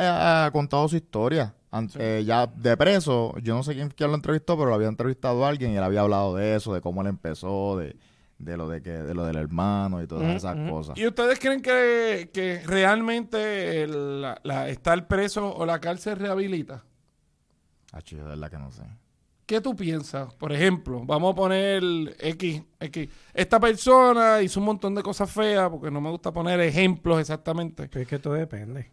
eh, eh, contado su historia. Eh, ya de preso, yo no sé quién, quién lo entrevistó, pero lo había entrevistado a alguien y él había hablado de eso, de cómo él empezó, de, de lo de que, de lo del hermano y todas esas cosas. ¿Y ustedes creen que, que realmente el- la, la- estar preso o la cárcel rehabilita? Ah, chido, de verdad que no sé. ¿Qué tú piensas? Por ejemplo, vamos a poner X, X. Esta persona hizo un montón de cosas feas, porque no me gusta poner ejemplos exactamente. Pero es que todo depende.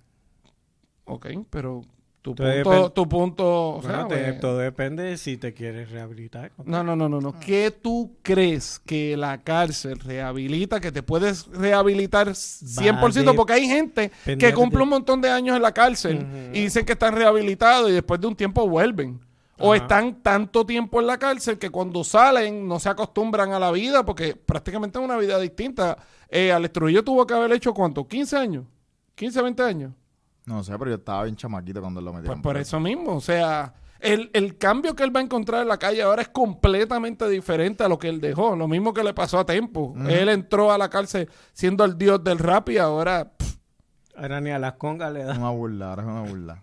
Ok, pero tu Todo punto, tu punto, o sea, Bueno, te- pues, todo depende de si te quieres rehabilitar. No, no, no, no, no. ¿Qué tú crees que la cárcel rehabilita? Que te puedes rehabilitar 100%, de- porque hay gente que cumple de- un montón de años en la cárcel y dicen que están rehabilitados y después de un tiempo vuelven. O Ajá. están tanto tiempo en la cárcel que cuando salen no se acostumbran a la vida porque prácticamente es una vida distinta. Eh, Alex Trujillo tuvo que haber hecho cuánto? ¿15 años? ¿15, 20 años? No sé, pero yo estaba bien chamaquito cuando él lo Pues metieron. por preso. eso mismo, o sea, el, el cambio que él va a encontrar en la calle ahora es completamente diferente a lo que él dejó. Lo mismo que le pasó a Tempo. Él entró a la cárcel siendo el dios del rap y ahora, pff, Ahora ni a las congas le da. Una burla, ahora es una burla.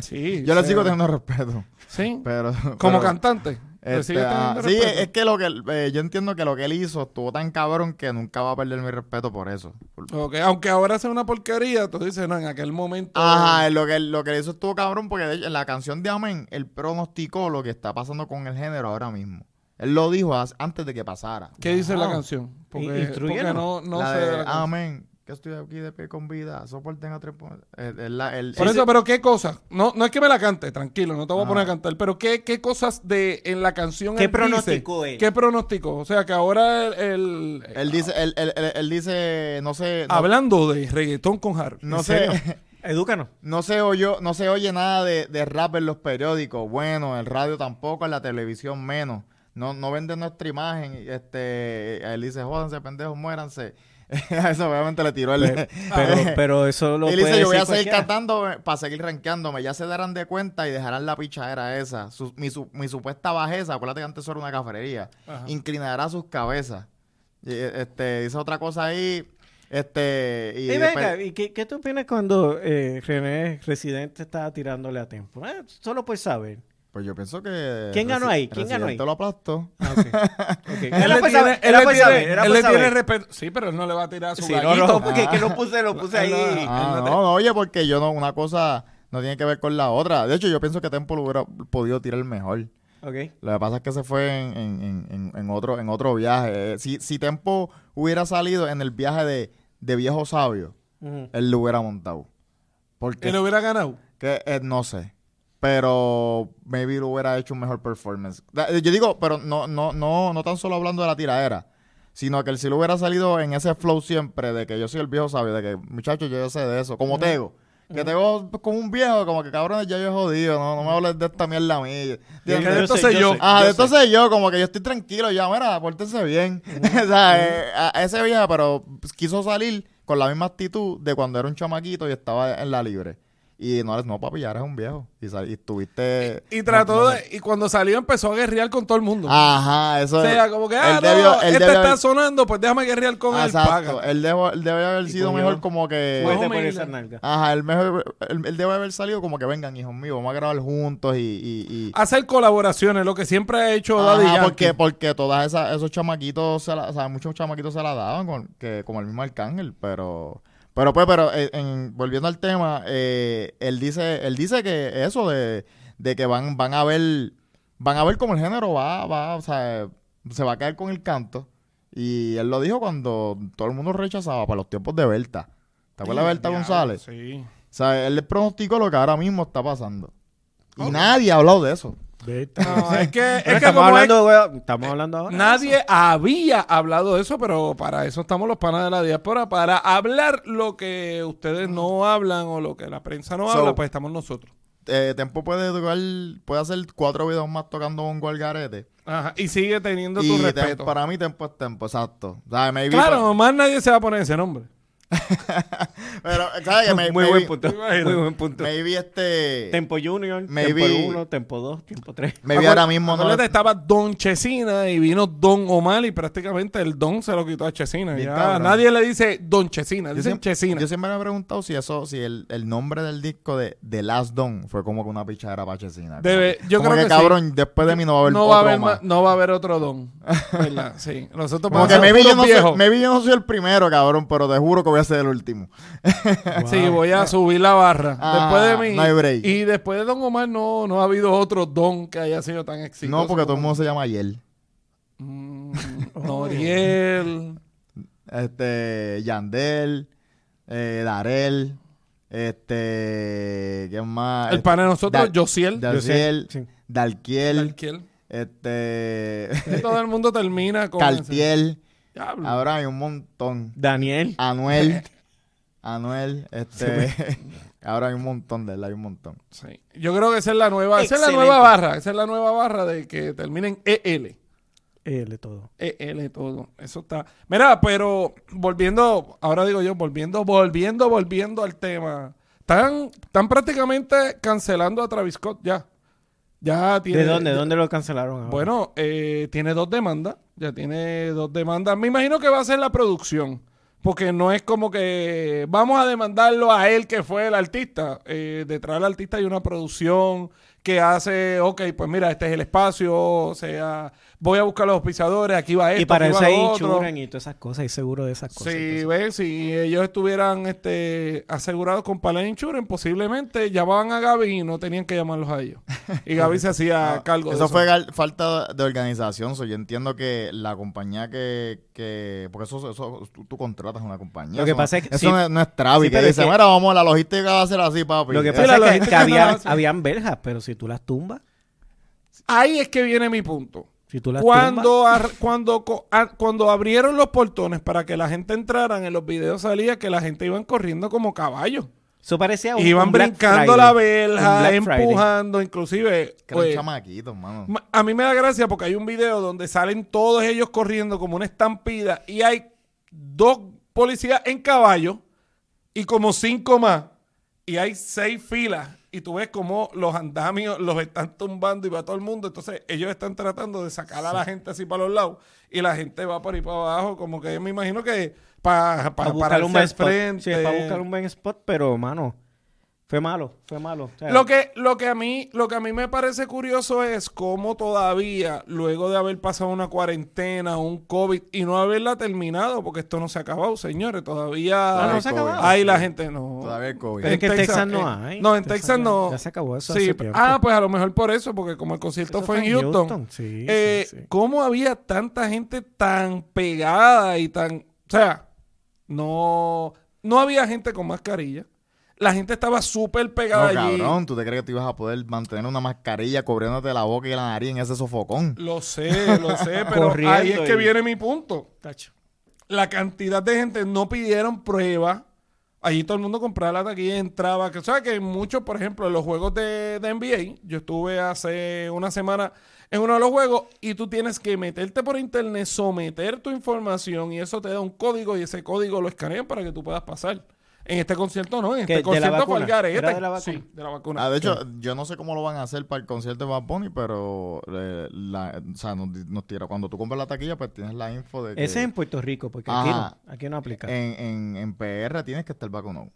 sí. Yo le sigo teniendo respeto, Sí, pero... como pero- cantante. Este, ah, sí, es que lo que eh, yo entiendo que lo que él hizo estuvo tan cabrón que nunca va a perder mi respeto por eso. Por- Ok, Aunque ahora sea una porquería, tú dices, no, en aquel momento. Ajá, lo que, lo que él hizo estuvo cabrón porque de hecho, en la canción de Amén, él pronosticó lo que está pasando con el género ahora mismo. Él lo dijo antes de que pasara. ¿Qué dice la canción? Porque, porque no, no la sé. de, de la canción. Amén, que estoy aquí de pie con vida, soporten a tres... po- eh, eh, el- Por ese- eso, pero qué cosas. No, no es que me la cante, tranquilo, no te voy a poner a cantar. Pero qué, qué cosas de en la canción. ¿Qué él dice? pronosticó él? ¿Qué pronosticó? O sea, que ahora el. el- él dice, él, él- él- él dice, no sé... no- hablando de reggaetón con Harold. No ¿En sé? Edúcanos. No se oyó, no se oye nada de, de rap en los periódicos. Bueno, en el radio tampoco, en la televisión menos. No, no venden nuestra imagen. Este, él dice, jódanse, pendejos, muéranse. Eso obviamente le tiró el... Pero, pero eso lo Él dice, yo voy a seguir cantando para seguir rankeándome. Ya se darán de cuenta y dejarán la pichadera esa. Su- mi, su- mi supuesta bajeza, acuérdate que antes era una cafrería, Ajá. inclinará sus cabezas. Y, eh, este, dice otra cosa ahí. Este, y venga, ¿y qué, qué tú opinas cuando eh, René Residente estaba tirándole a tiempo? Eh, solo por saber. Pues yo pienso que... ¿Quién ganó ahí? ¿Quién ganó ahí? Residente lo aplastó. Ah. Él Era le tiene, él él le respeto. Sí, pero él no le va a tirar a su Sí, no, gallito. no, porque Ah. que lo puse, lo puse ahí. No- Ah, no, te- oye, porque yo no, una cosa no tiene que ver con la otra. De hecho, yo pienso que Tempo lo hubiera podido tirar mejor. Ok. Lo que pasa es que se fue en, en- en- en- otro, en otro viaje. Si, si Tempo hubiera salido en el viaje de, de Viejo Sabio, él lo hubiera montado. Porque Él le hubiera ganado. que, eh, no sé. Pero maybe lo hubiera hecho un mejor performance. Da- Yo digo, pero no, no, no, no tan solo hablando de la tiradera, sino que él si lo hubiera salido en ese flow siempre de que yo soy el viejo sabio, de que muchachos yo, sé de eso, como Tego. Que Tego como un viejo, como que cabrones ya yo he jodido, no, no me hables de esta mierda a mí. De esto sé, yo. Ah, de esto sé. yo, como que yo estoy tranquilo ya, mira, pórtense bien. o sea, eh, a ese viejo, pero quiso salir con la misma actitud de cuando era un chamaquito y estaba en la libre. Y no, no papi, ya eres un viejo. Y, sal- y estuviste... Y trató no- de, y cuando salió empezó a guerrear con todo el mundo. Ajá, eso o es... sea, como que, ah, no, debió- este debió está haber- sonando, pues déjame guerrear con él. Exacto, él, debo- él debe haber sido mejor como que... Por esa nalga. Ajá, él, mejor, él, él debe haber salido como que vengan, hijos míos, vamos a grabar juntos y... y, y- Hacer colaboraciones, lo que siempre ha hecho Ajá, Daddy porque, porque todas esas, esos chamaquitos, se la, o sea, muchos chamaquitos se la daban, con, que, como el mismo Arcángel, pero... Pero pues, pero eh, en- volviendo al tema, eh, él dice, él dice que eso de, de que van, van a ver, van a ver cómo el género va, va, o sea, se va a caer con el canto. Y él lo dijo cuando todo el mundo rechazaba para los tiempos de Berta. ¿Te acuerdas de Berta González? Sí. O sea, él le pronosticó lo que ahora mismo está pasando. Y nadie ha hablado de eso. No, es que, es que estamos, como es- hablando, estamos hablando ahora. nadie había hablado de eso, pero para eso estamos los panas de la diáspora, para hablar lo que ustedes no hablan o lo que la prensa no So- habla, pues estamos nosotros. eh, Tempo puede tocar, puede hacer cuatro videos más tocando un garete. Ajá, y sigue teniendo Y tu respeto. para mí Tempo es Tempo, exacto. O sea, maybe Claro, más nadie se va a poner ese nombre. pero, ¿sabes? Muy maybe, buen punto. Me imagino. Muy buen punto. Maybe este... Tempo Junior, Maybe- Tempo 1, Tempo 2, Tempo 3. maybe ahora mismo no... estaba Don Chesina y vino Don Omar y prácticamente el Don se lo quitó a Chesina. Ya cabrón. nadie le dice Don Chesina, Yo dicen siempre, Chesina. yo siempre me he preguntado si eso, si el, el nombre del disco de The Last Don fue como que una pichadera para Chesina. Debe- yo como creo que, que sí. cabrón, después de mí no va a haber no otro va a haber más. no va a haber otro Don. ¿Verdad? Sí. Nosotros Como que maybe yo, no soy, maybe yo no soy el primero, cabrón, pero te juro que voy a ser el último. Sí, voy a subir la barra. Ah, después de mí. no hay break. Y después de Don Omar no, no ha habido otro Don que haya sido tan exitoso. no, porque todo el mundo se llama Yel. Mm, Noriel. Este, Yandel, eh, Darel, este, ¿quién más? El pana de nosotros, Dal- Josiel. Dalciel, Sí. Dalquiel, Dalquiel. este, todo el mundo termina con. Cartiel. Diablo. Ahora hay un montón. Daniel. Anuel, Anuel, este, ahora hay un montón de él, hay un montón. Sí. Yo creo que esa es la nueva, esa es la nueva barra, esa es la nueva barra de que terminen EL. L todo. EL todo. Eso está. Mira, pero volviendo, ahora digo yo, volviendo, volviendo, volviendo al tema. Están, están prácticamente cancelando a Travis Scott ya. Ya tiene. ¿De dónde? ya- ¿Dónde lo cancelaron ahora? Bueno, eh, tiene dos demandas. Ya tiene dos demandas. Me imagino que va a ser la producción. Porque no es como que vamos a demandarlo a él que fue el artista. Eh, detrás del artista hay una producción que hace, ok, pues mira, este es el espacio, o sea, voy a buscar los auspiciadores, aquí va esto, y para aquí eso va hay lo otro. insurance y todas esas cosas, hay seguro de esas cosas. Sí, ves, si ellos estuvieran este, asegurados con Paladin Insurance, posiblemente llamaban a Gaby y no tenían que llamarlos a ellos. Y Gaby se hacía cargo de Eso eso. fue falta de organización. so, yo entiendo que la compañía que, que porque eso, eso tú, tú contratas una compañía. Lo que eso pasa no- es que- eso sí. no, es, no es Sí, que dice, mira, vamos, la logística va a ser así, papi. Lo que pasa es que, había, habían verjas, pero si tú las tumbas, Ahí es que viene mi punto. Si tú las tumbas, Cuando, ar- cuando, a- cuando abrieron los portones para que la gente entrara, en los videos salía que la gente iban corriendo como caballos. Eso parecía un Iban un brincando Friday. la verja, empujando, inclusive. Que eran pues, chamaquitos, mano. ma- a mí me da gracia porque hay un video donde salen todos ellos corriendo como una estampida y hay dos policías en caballo y como cinco más. Y hay seis filas. Y tú ves como los andamios los están tumbando y va todo el mundo. Entonces ellos están tratando de sacar a la gente así para los lados. Y la gente va por ahí para abajo. Como que me imagino que para, Para para, buscar un buen spot. Sí, para buscar un buen spot, pero, mano, fue malo, fue malo. O sea, Lo que, lo que a mí, lo que a mí me parece curioso es cómo todavía, luego de haber pasado una cuarentena, un COVID, y no haberla terminado, porque esto no se ha acabado, señores, todavía Ah, no se ha acabado. hay la gente, no. Todavía el COVID. Pero es que en Texas no eh, hay. No, en Texas no. ya se acabó eso Sí, hace p- tiempo. ah, pues a lo mejor por eso, porque como el concierto fue en Houston. Sí, eh, sí, sí. ¿Cómo había tanta gente tan pegada y tan... O sea, no, no había gente con mascarilla. La gente estaba súper No, pegada allí. cabrón, ¿tú te crees que tú ibas a poder mantener una mascarilla cubriéndote la boca y la nariz en ese sofocón? Lo sé, lo sé, pero Corriendo ahí es que y- viene mi punto. Tacho. La cantidad de gente no pidieron prueba. Allí todo el mundo compraba la taquilla y entraba. Que, ¿Sabes que muchos, por ejemplo, en los juegos de, de NBA, yo estuve hace una semana en uno de los juegos y tú tienes que meterte por internet, someter tu información y eso te da un código y ese código lo escanean para que tú puedas pasar. En este concierto no, en ¿Qué, este concierto fue el vacuna? garete. ¿Era de la vacuna? Sí, de la vacuna. Ah, de hecho, yo no sé cómo lo van a hacer para el concierto de Bad Bunny, pero eh, la- o sea, nos, nos tira. Cuando tú compras la taquilla, pues tienes la info de que Ese es en Puerto Rico, porque aquí no, aquí no aplica. en, en, en PR tienes que estar vacunado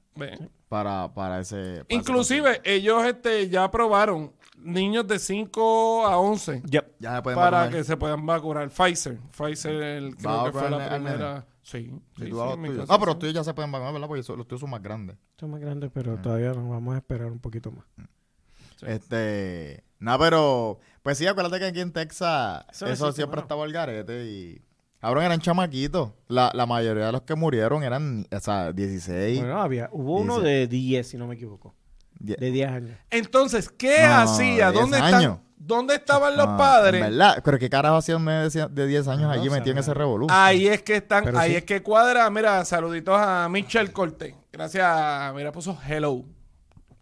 para, para ese... para ese Inclusive ellos este, ya aprobaron niños de 5 a 11 Ya. concierto. Ya se pueden para vacunar. que se puedan vacunar. Pfizer. Pfizer el, creo ¿Va a que fue la primera. Sí, sí, tú sí, vas a los en mi tuyos. casa No, pero los tuyos ya se pueden vacunar, ¿verdad? Porque son- los tuyos son más grandes. Es más grande, pero todavía nos vamos a esperar un poquito más. Sí. Este... No, pero... Pues sí, acuérdate que aquí en Texas Eso eso, no existe, siempre mano. estaba al garete y... Cabrón, eran chamaquitos. La, la mayoría de los que murieron eran, o sea, 16. Bueno, había, hubo uno de 10, si no me equivoco. 10. De 10 años. Entonces, ¿qué No, hacía? 10 ¿Dónde, están, años. ¿Dónde estaban los No, padres? ¿Verdad? Pero qué carajo hacía un nene de de 10 años No, allí metido en ese revolú? Ahí es que están, Pero ahí sí. es que cuadra. Mira, saluditos a Michelle Cortés. Gracias. Mira, puso hello.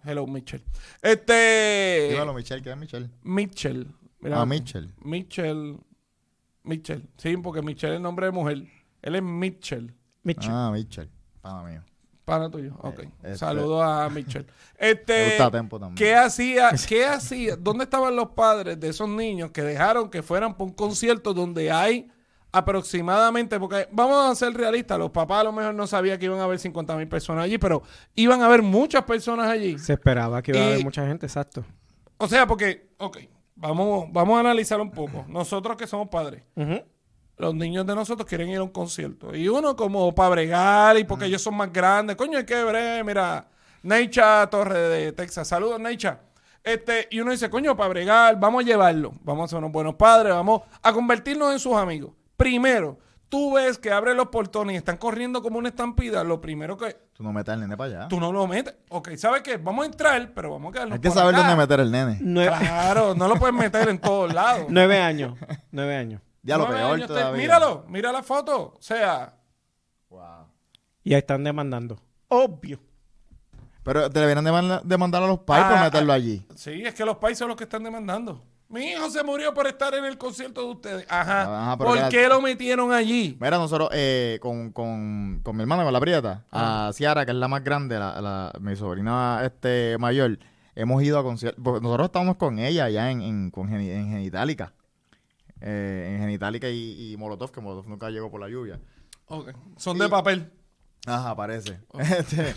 Hello, Michelle. Este. Dímelo, Michelle, ¿qué es Michelle? Mitchell. Mira, Ah, Mitchell. Mitchell. Mitchell. Sí, porque Mitchell es el nombre de mujer. Él es Mitchell. Mitchell. Ah, Michelle. Pana mío. Para tuyo. Ok. este- a Este. gusta a Tempo también. ¿Qué hacía? ¿Qué hacía? ¿Dónde estaban los padres de esos niños que dejaron que fueran por un concierto donde hay aproximadamente, porque vamos a ser realistas, los papás a lo mejor no sabían que iban a haber 50 mil personas allí, pero iban a haber muchas personas allí. Se esperaba que iba a haber mucha gente, exacto. O sea, porque, ok, vamos, vamos a analizar un poco. Nosotros que somos padres. Los niños de nosotros quieren ir a un concierto. Y uno como para bregar y porque ellos son más grandes. Coño, hay que mira, Neicha Torre de Texas. Saludos, Neicha. Este, y uno dice, coño, para bregar, vamos a llevarlo. Vamos a ser unos buenos padres, vamos a convertirnos en sus amigos. Primero, tú ves que abren los portones y están corriendo como una estampida. Lo primero que Tú no metes al nene para allá. tú no lo metes. Ok, ¿sabes qué? Vamos a entrar, pero vamos a quedarnos Hay que por saber acá. dónde meter el nene. Nueve, Claro, no lo puedes meter en todos lados. nueve años. Nueve años. Ya lo peor todavía. Míralo, mira la foto. O sea, Wow. Y ahí están demandando. Obvio. Pero te deberían demanda- demandar a los pais por Ah, meterlo ah, allí. Sí, es que los países son los que están demandando. Mi hijo se murió por estar en el concierto de ustedes. Ajá. Ajá, pero ¿Por qué lo metieron allí? Mira, nosotros eh, con, con, con mi hermana, con la prieta, a Ciara, que es la más grande, la, la- mi sobrina este mayor, hemos ido a conciertos. Nosotros estábamos con ella allá en, en, con en Genitalica. Eh, en Genitalica y, y Molotov, que Molotov nunca llegó por la lluvia. Son de papel. Ajá, parece. Este,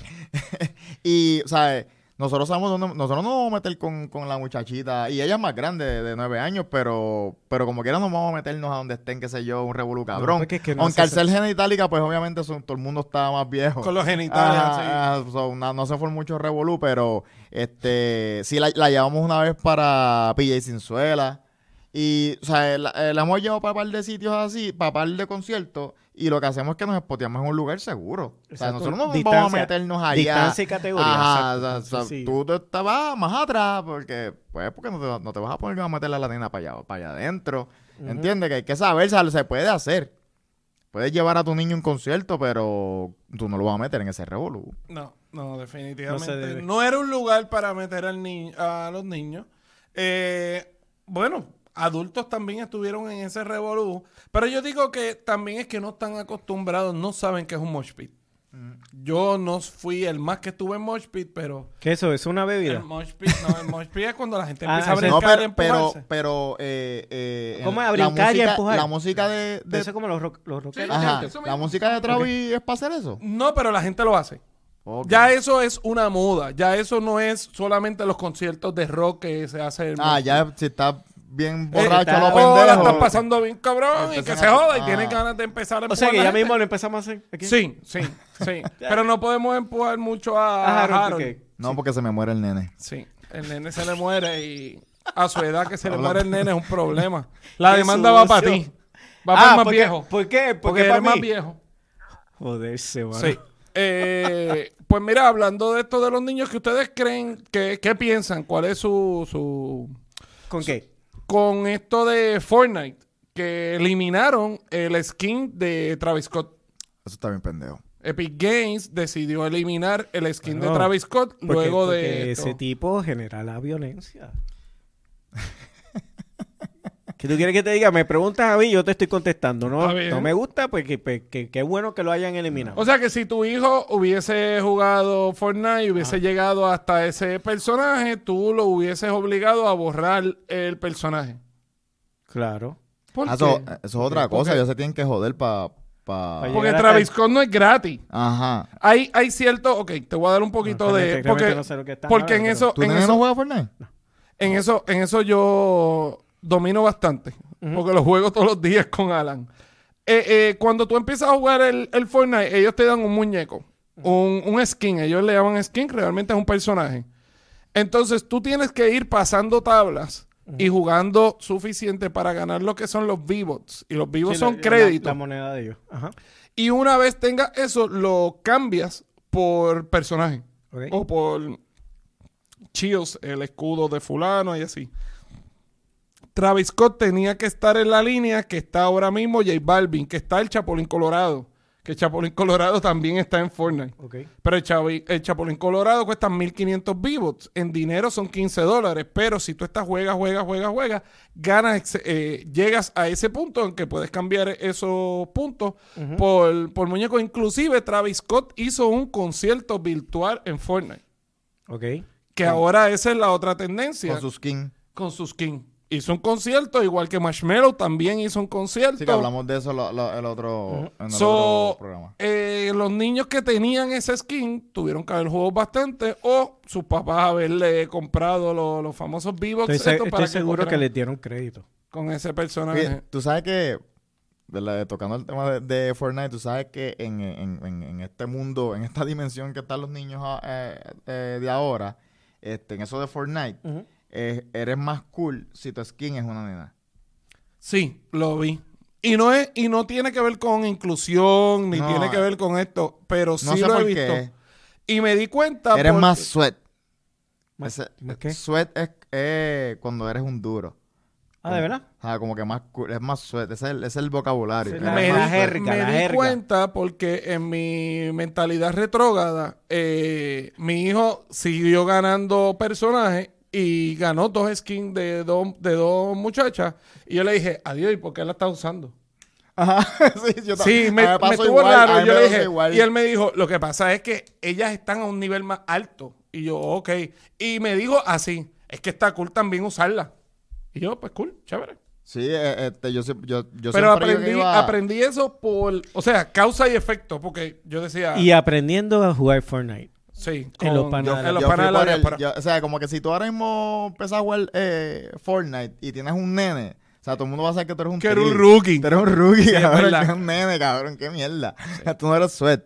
y, ¿sabes? Nosotros sabemos dónde, nosotros nos vamos a meter con, con la muchachita, y ella es más grande, de, nueve años, pero, pero como quiera nos vamos a meternos a donde estén, qué sé yo, un revolú cabrón. porque es que no Aunque al se- ser genitalica, pues obviamente son- todo el mundo está más viejo. Con los genitales. Ah, so, no se fue mucho revolú, pero este sí la, la llevamos una vez para PJ Sinzuela. Y, o sea, la, la hemos llevado para par de sitios así, para par de conciertos, y lo que hacemos es que nos espoteamos en un lugar seguro. O sea, nosotros no vamos a meternos allá. distancia y categoría, Ajá, o sea, o sea, Sí. Tú te estabas más atrás, porque, pues, porque no te, no te vas a poner a meterle a la nena para allá, para allá adentro. ¿Entiendes? Que hay que saber, o sea, se puede hacer. Puedes llevar a tu niño a un concierto, pero tú no lo vas a meter en ese revolú. No. No, definitivamente. No No, era un lugar para meter al ni- a los niños. Eh, bueno, adultos también estuvieron en ese revolú. Pero yo digo que también es que no están acostumbrados, no saben qué es un mosh pit. Yo no fui el más que estuve en mosh pit, pero... ¿Qué eso? ¿Es una bebida? El mosh pit, no, el mosh pit es cuando la gente Ah, empieza a ese- No, brincar y pero, empujarse. pero, pero eh, eh, ¿Cómo es? ¿A brincar y música- empujar? La música de... de- Eso es como los, rock, los rockeros. Sí. ajá, eso la música de Travis es para hacer eso. No, pero la gente lo hace. Ya eso es una moda. Ya eso no es solamente los conciertos de rock que se hace. Ah, mosh ya si está bien Eh, borracho a los oh, la pendejos. están pasando bien cabrón y que se joda y ah. tienen ganas de empezar a O sea empujar que ya mismo lo empezamos a hacer aquí. Sí, sí, sí. Pero no podemos empujar mucho a, Ah, a Harold, Harold. ¿qué? No, porque se me muere el nene. Sí, el nene se le muere y a su edad que se le muere el nene es un problema. La Qué demanda va para ti. Va para Ah, el más ¿por qué? viejo. ¿Por qué? Porque para eres más viejo. Joderse, mano. Sí. Eh, pues mira, hablando de esto de los niños, que ustedes creen? que ¿Qué piensan? ¿Cuál es su, su... ¿Con qué? Con esto de Fortnite, que eliminaron el skin de Travis Scott. Eso está bien pendejo. Epic Games decidió eliminar el skin Bueno, de Travis Scott Porque- luego porque de esto. ese tipo genera la violencia. ¿Qué tú quieres que te diga? Me preguntas a mí, yo te estoy contestando. No, no me gusta, pues que, pues, que- qué bueno que lo hayan eliminado. O sea que si tu hijo hubiese jugado Fortnite y Ah. hubiese llegado hasta ese personaje, tú lo hubieses obligado a borrar el personaje. claro. ¿Por Ah, qué? Eso, eso es otra Porque- cosa. Ellos se tienen que joder para... Pa... Pa' Porque Travis Scott no es gratis. Ajá. Hay, hay cierto, ok, te voy a dar un poquito No, de, porque, realmente no sé lo que están porque en eso, ¿Tu en eso, no juega Fortnite? en eso, en eso yo domino bastante, porque lo juego todos los días con Alan. Eh, eh, cuando tú empiezas a jugar el, el Fortnite, ellos te dan un muñeco, un, un skin, ellos le llaman skin, realmente es un personaje. Entonces tú tienes que ir pasando tablas y jugando suficiente para ganar lo que son los V-Bots. Y los V-Bots Sí, son la- créditos. La, moneda de ellos. Ajá. Y una vez tengas eso, lo cambias por personaje. O por Chios, el escudo de fulano y así. Travis Scott tenía que estar en la línea que está ahora mismo J Balvin, que está el Chapulín Colorado. Que Chapulín Colorado también está en Fortnite. Ok. Pero el, Chavi- el Chapulín Colorado cuesta 1500 V-Bucks. En dinero son 15 dólares. Pero si tú estás juegas, juegas, juegas, juegas, ganas, eh, llegas a ese punto en que puedes cambiar esos puntos por, por muñecos. Inclusive Travis Scott hizo un concierto virtual en Fortnite. Ok. Que ahora esa es la otra tendencia. Con su skin. con su skin. Hizo un concierto, igual que Marshmello también hizo un concierto. Sí, que hablamos de eso lo- lo- el otro, en el So, otro programa. eh, los niños que tenían ese skin tuvieron que haber jugado bastante o sus papás haberle comprado lo- los famosos V-Bucks Estoy, se- estos estoy seguro que les dieron crédito. con ese personaje. Oye, tú sabes que, de la- tocando el tema de, de Fortnite, tú sabes que en, en- en- en este mundo, en esta dimensión que están los niños ah, eh, eh, de ahora, este, en eso de Fortnite, eh, eres más cool si tu skin es una nena. Sí, lo vi. Y no es y no tiene que ver con inclusión ni No, tiene que ver con esto, pero sí No sé lo he visto. qué. Y me di cuenta Eres porque- más sweat. ¿Más- Ese- más qué? Sweat es eh, cuando eres un duro. Ah, ¿de verdad? Sea, como que más cool, es más sweat. Ese es el, ese es el vocabulario. La- me, di, sweat. jerga, me la di jerga. cuenta porque en mi mentalidad retrógrada, eh, mi hijo siguió ganando personajes y ganó dos skins de dos, de dos muchachas. Y yo le dije, adiós, ¿y por qué la está usando? Ajá, sí, yo Sí, me, me estuvo raro. Yo le dije, igual. y él me dijo, lo que pasa es que ellas están a un nivel más alto. Y yo, ok. Y me dijo así, es que está cool también usarla. Y yo, pues cool, chévere. Sí, eh, este, yo, siempre- yo, yo Pero aprendí, iba- aprendí eso por, o sea, causa y efecto, porque yo decía, Y aprendiendo a jugar Fortnite. Sí, en los panas en los panas o sea, como que si tú ahora mismo empiezas a jugar eh, Fortnite y tienes un nene, o sea, todo el mundo va a saber que tú eres un Que eres un rookie. Tú eres un rookie, Sí, cabrón, verdad. que es un nene, cabrón, qué mierda. Sea, tú no eres sweat.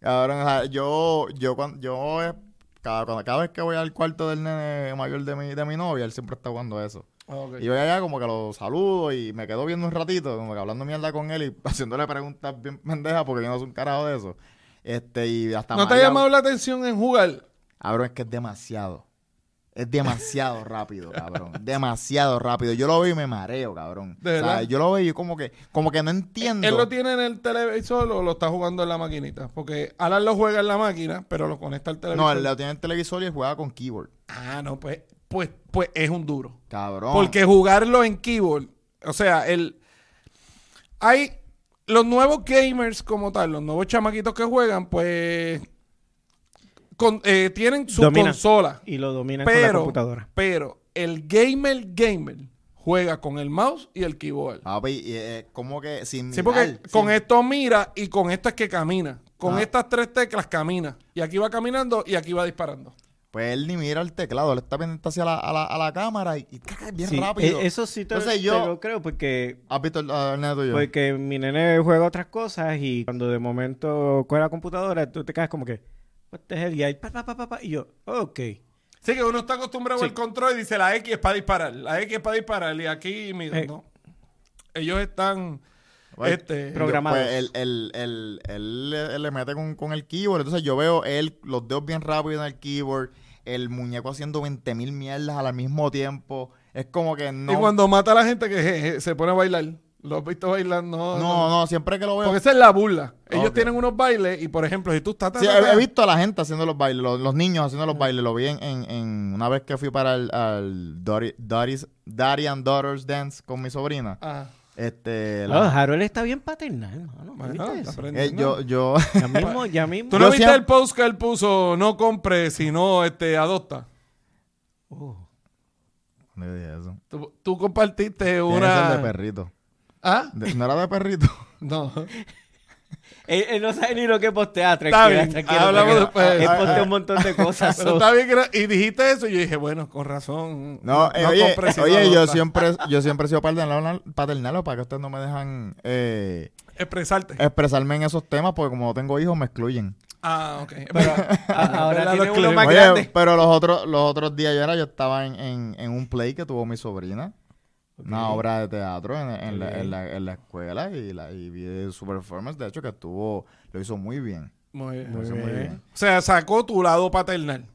Cabrón, o sea, yo, yo, cuando, yo, cada, cuando- cada vez que voy al cuarto del nene mayor de mi, de mi novia, él siempre está jugando eso. Ah, ok. Y yo allá como que lo saludo y me quedo viendo un ratito, como que hablando mierda con él y haciéndole preguntas bien pendejas porque yo no soy un carajo de eso. Este, y hasta ¿No te ha llamado la atención en jugar? Cabrón, es que es demasiado. Es demasiado rápido, cabrón. Demasiado rápido. Yo lo veo y me mareo, cabrón. ¿De O sea, verdad? yo lo veo y como que, como que no entiendo. ¿Él lo tiene en el televisor o lo está jugando en la maquinita? Porque Alan lo juega en la máquina, pero lo conecta al televisor. No, él lo tiene en el televisor y juega con keyboard. Ah, no, pues, pues, pues es un duro. Cabrón. Porque jugarlo en keyboard, o sea, el hay los nuevos gamers como tal, los nuevos chamaquitos que juegan, pues con- eh, tienen su consola, Y lo dominan con la pero computadora. pero el gamer gamer juega con el mouse y el keyboard. Papi, y, eh, como que sin Sí, porque con esto mira y con esto es que camina. Con Ah. estas tres teclas camina. Y aquí va caminando y aquí va disparando. Pues él ni mira el teclado, él está pendiente hacia la, a, la, a la cámara y, y caca, bien Sí, rápido. e- eso sí te, Entonces te yo- lo creo porque ¿Has visto el, el nene tuyo? Porque mi nene juega otras cosas y cuando de momento coge la computadora, tú te quedas como que, the hell? Y ahí, pa, pa, pa, pa, pa, y yo, ok. Sí, que uno está acostumbrado Sí. al control y dice la X es para disparar. La X es para disparar. Y aquí, mira, Eh. no. Ellos están. Pues, este, Pro- programados. Pues él, él- él- él le, él le mete con, con el keyboard. Entonces yo veo él, los dedos bien rápido en el keyboard, el muñeco haciendo 20 mil mierdas al mismo tiempo. Es como que no. Y cuando mata a la gente que je, je, se pone a bailar. ¿Lo has visto bailar? No. no, no, siempre que lo veo. Porque esa es la burla. Ellos tienen unos bailes y, por ejemplo, si tú estás... Sí, he, visto a la gente haciendo los bailes, los, los niños haciendo los bailes. Lo vi en, en- en una vez que fui para el al Daddy, Daddy and Daughters Dance con mi sobrina. Ah, Este, No, la- Harold está bien paternal, hermano. bueno, eh, yo, yo, Ya mismo, ya mismo. ¿Tú no Yo viste siempre- el post que él puso? No compre, sino este, adopta. Oh. ¿Dónde dije eso? Tú, tú compartiste Tiene que ser una... de perrito. ¿Ah? De- ¿No era de perrito? No. Él, él no sabe ni lo que postea, Está bien, tranquila, hablamos tranquila. después. Él postea un montón de cosas. Pero está bien, que y dijiste eso y yo dije, bueno, con razón. No, eh, oye, no oye yo siempre, yo siempre he sido paternal, paternal para que ustedes no me dejan eh, Expresarte. expresarme en esos temas porque como no tengo hijos me excluyen. Ah, ok. Pero ahora tiene Los uno más Oye, grande. pero los otros, los otros días yo era, yo estaba en, en, en un play que tuvo mi sobrina. Una obra de teatro en, en la, en, la, en la escuela y, la, y vi su performance. De hecho, que estuvo, lo hizo muy bien. Muy bien. Lo hizo muy bien. O sea, sacó tu lado paternal.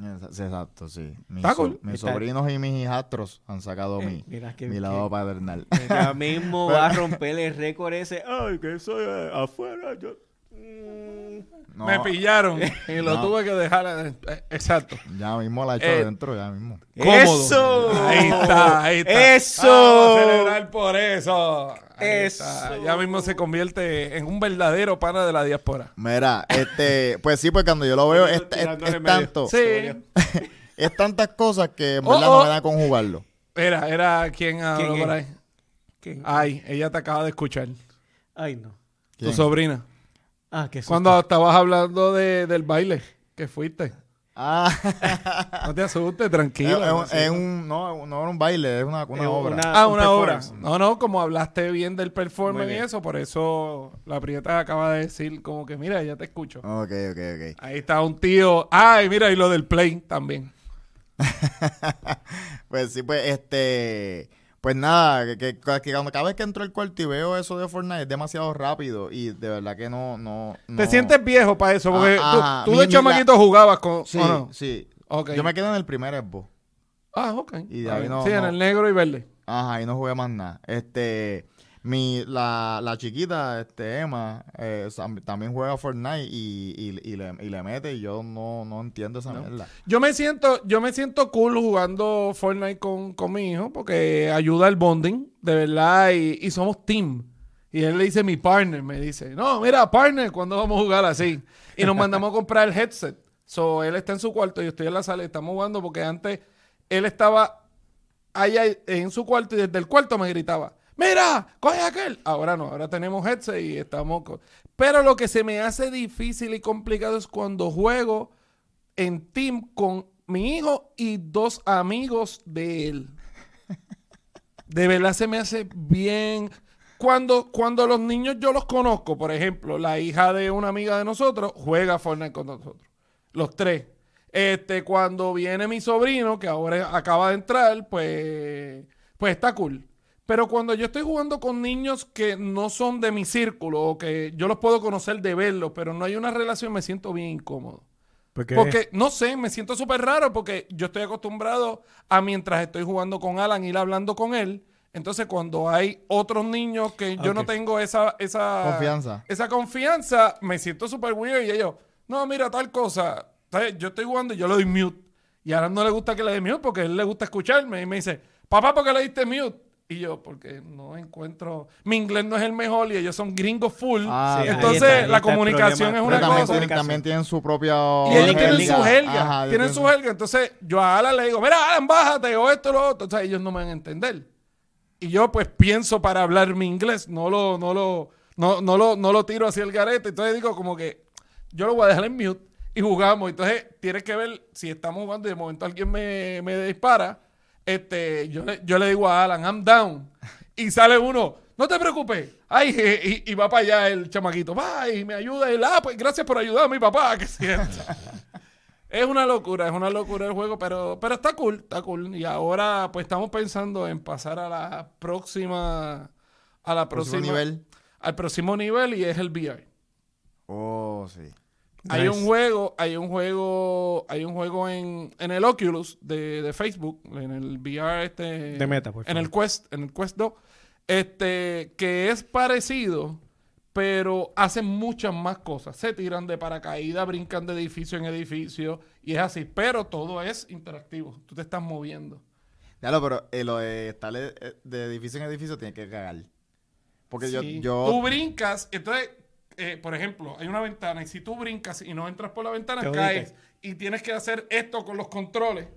Exacto, sí. Mis, Está so- cool. mis Está- sobrinos y mis hijastros han sacado mi, Mira que, mi lado paternal. ya mismo va a romper el récord ese. Ay, que soy eh, afuera. Yo... Mm. No, Me pillaron y lo No. tuve que dejar. eh, eh, exacto. Ya mismo la he hecho Eh, adentro, ya mismo. Cómodo. ¡Eso! Ahí está, ahí está. ¡Eso! Vamos a celebrar por eso. Ahí Eso. está. Ya mismo se convierte en un verdadero pana de la diáspora. Mira, este, pues sí, pues cuando yo lo veo, es, es- tanto, Sí. es tantas cosas que en Oh, verdad oh. no me da con jugarlo. Era, era quien habló ¿Quién por ahí. Ay, ella te acaba de escuchar. Ay, no. Tu sobrina. Ah, que Cuando estabas hablando de, del baile que fuiste. Ah, No te asustes, es, tranquilo. es un- Sí. es un, no, no era un baile, es una, una Es obra. una- Ah, un una obra. No, no, como hablaste bien del performance y eso, por eso la prieta acaba de decir como que, mira, ya te escucho. Ok, ok, ok. Ahí está un tío. Ay, mira, y lo del play también. Pues sí, pues este, pues nada, que, que- que cuando cada vez que entro al cuarto y veo eso de Fortnite es demasiado rápido y de verdad que no, no, Te sientes viejo para eso, porque Ah, tú- ajá. tú, Mi- de chamaquito jugabas con... Sí, sí. Ok. Yo me quedo en el primer Xbox. Ah, ok. Y de ahí no- sí, en el negro y verde. Ajá, y no jugué más nada. Este, mi, la, la chiquita, este, Emma, eh, también juega Fortnite y, y, y le, y le mete y yo no, no entiendo esa mierda. Yo me siento, yo me siento cool jugando Fortnite con, con mi hijo porque ayuda al bonding, de verdad, y, y somos team. Y él le dice mi partner, me dice, no, mira, partner, ¿cuándo vamos a jugar así? Y nos mandamos a comprar el headset. So, él está en su cuarto y yo estoy en la sala y estamos jugando porque antes él estaba allá en su cuarto y desde el cuarto me gritaba, mira, coge aquel. Ahora no, ahora tenemos headset y estamos... con- Pero lo que se me hace difícil y complicado es cuando juego en team con mi hijo y dos amigos de él. De verdad se me hace bien. Cuando, cuando los niños yo los conozco, por ejemplo, la hija de una amiga de nosotros juega Fortnite con nosotros. Los tres. Este, cuando viene mi sobrino, que ahora acaba de entrar, pues, pues está cool. Pero cuando yo estoy jugando con niños que no son de mi círculo, o que yo los puedo conocer de verlos, pero no hay una relación, me siento bien incómodo. ¿Por qué? Porque, no sé, me siento súper raro porque yo estoy acostumbrado a mientras estoy jugando con Alan, ir hablando con él. Entonces, cuando hay otros niños que yo no tengo esa, esa Confianza. esa confianza, me siento súper weird. Y ellos, no, mira, tal cosa. Yo estoy jugando y yo le doy mute. Y a Alan no le gusta que le dé mute porque a él le gusta escucharme. Y me dice, papá, ¿por qué le diste mute? Y yo, porque no encuentro. Mi inglés no es el mejor y ellos son gringos full. Ah, Sí, ahí Entonces, está, ahí la está comunicación es una cosa. también tienen su propia... Y ellos tienen su. Ajá, ellos tienen su jerga. Entonces, yo a Alan le digo, mira, Alan, bájate, o esto, lo otro. Entonces, ellos no me van a entender. Y yo, pues, pienso para hablar mi inglés. No lo, no lo, no, no lo, no lo tiro hacia el garete. Entonces, digo, como que yo lo voy a dejar en mute y jugamos. Entonces, tienes que ver si estamos jugando y de momento alguien me, me dispara. Este, yo, le, yo le digo a Alan, I'm down. Y sale uno, no te preocupes. Ay, y, y va para allá el chamaquito. Va y me ayuda. Y él, ah, pues gracias por ayudar a mi papá. Que sienta. Es una locura, es una locura el juego, pero, pero está cool, está cool. Y ahora pues estamos pensando en pasar a la próxima, a la Próximo próxima, nivel. al próximo nivel y es el VR. Oh, sí. Hay Nice. un juego, hay un juego, hay un juego en, en el Oculus de, de Facebook, en el VR este, De Meta, por en el. Quest, en el Quest 2, este, que es parecido, pero hacen muchas más cosas. Se tiran de paracaídas, brincan de edificio en edificio y es así, pero todo es interactivo. Tú te estás moviendo. Lo, pero eh, lo de estar eh, de edificio en edificio tiene que cagar. Porque yo, yo Tú brincas, entonces, eh, por ejemplo, hay una ventana y si tú brincas y no entras por la ventana, Te caes y tienes que hacer esto con los controles.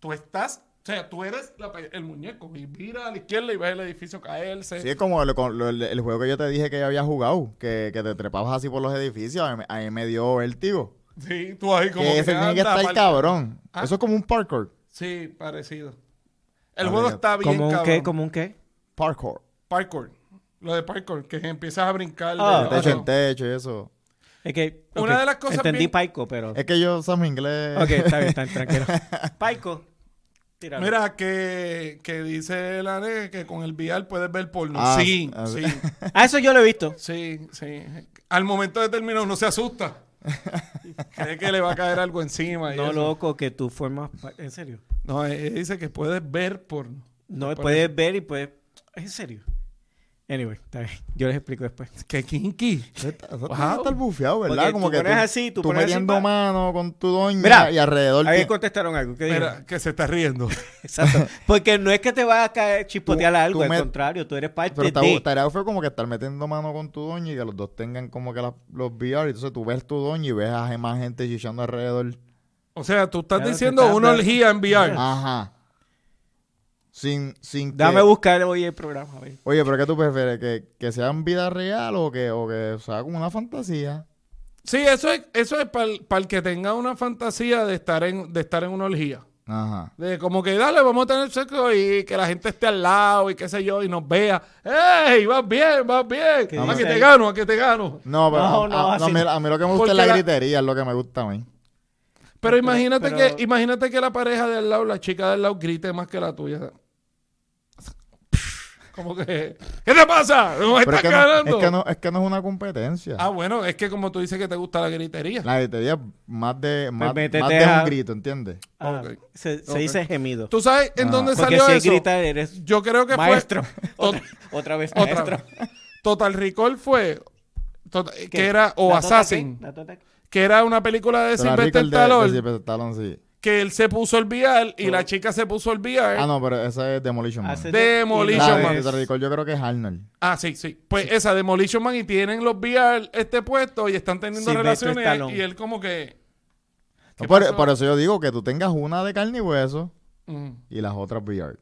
Tú estás, o sea, tú eres la el muñeco y mira a la izquierda y ves el edificio caerse. Sí, es como el, con- lo- el- el juego que yo te dije que yo había jugado, que, que te trepabas así por los edificios, a mí, a mí me dio vértigo. Sí, tú ahí como que ese tiene que estar cabrón. ¿Ah? Eso es como un parkour. Sí, parecido. El juego mira. está bien ¿Como un cabrón. qué? ¿Como un qué? Parkour. Parkour. Lo de parkour, que empiezas a brincar. de Ah, De techo en techo y eso. Es que... Una de las cosas Entendí bien- Paico, pero... Es que yo mi inglés. Ok, está bien, está bien, tranquilo. Paico. Tíralo. Mira, que, que dice la nega que con el VR puedes ver porno. Ah, sí, ah, sí. Ah, eso yo lo he visto. Sí, sí. Al momento de terminar uno se asusta. Cree que le va a caer algo encima. y No, eso. loco, que tú formas... ¿En serio? No, eh, dice que puedes ver porno. No, puedes ver y puedes... ¿Es en serio? Anyway, está bien. Yo les explico después. ¡Qué kinky! Tiene que estar bufiado, ¿verdad? Porque como tú que pones así, tú pones así, metiendo pa- mano con tu doña Mira, y alrededor. Ahí contestaron algo. ¿Qué dijeron? Mira, que se está riendo. Exacto. Porque no es que te va a caer chispotear Tú- algo, tú al me- contrario, tú eres parte Pero está, de... estaría fue como que estar metiendo mano con tu doña y que los dos tengan como que las- los VR. Entonces tú ves tu doña y ves a más gente chichando alrededor. O sea, tú estás Claro, diciendo estás una dando- orgía en VR. Ajá. Sin, sin que- Dame buscar hoy el programa. a ver. Oye, pero ¿qué tú prefieres? ¿Que, que sea en vida real o que, o que sea como una fantasía? Sí, eso es, eso es para el, que tenga una fantasía de estar en, de estar en una orgía. Ajá. De como que dale, vamos a tener sexo y que la gente esté al lado y qué sé yo y nos vea. ¡Ey! Vas bien, vas bien. ¿Qué A que te gano, a que te gano. No, pero No, a- no, a, así a mí, no. a mí lo que me gusta Porque es la, la- gritería, es lo que me gusta a mí. Pero imagínate pero- que imagínate que la pareja del lado, la chica del lado grite más que la tuya. Como que ¿Qué te pasa? ¿No estás es que, no, ganando? es, que no, es que no es una competencia. Ah, bueno, es que como tú dices que te gusta la gritería. La gritería más de, más, métete más de a- un grito, ¿entiendes? Ah. Se, dice gemido. ¿Tú sabes en Ah. dónde Porque salió si eso? grita eres Yo creo que maestro. fue otra, otra vez otra maestro. vez. Total Recall fue que era o ¿La tota Assassin, tota que era una película de Sylvester el de- de Stallone, Stallone, sí. Que él se puso el VR y la chica se puso el VR. Ah, no, pero esa es Demolition Man. Demolition Man. de yo creo que es Arnold. Ah, sí, sí. Pues esa Demolition Man y tienen los VR este puesto y están teniendo relaciones y él como que por eso yo digo que tú tengas una de carne y hueso mm, y las otras VR.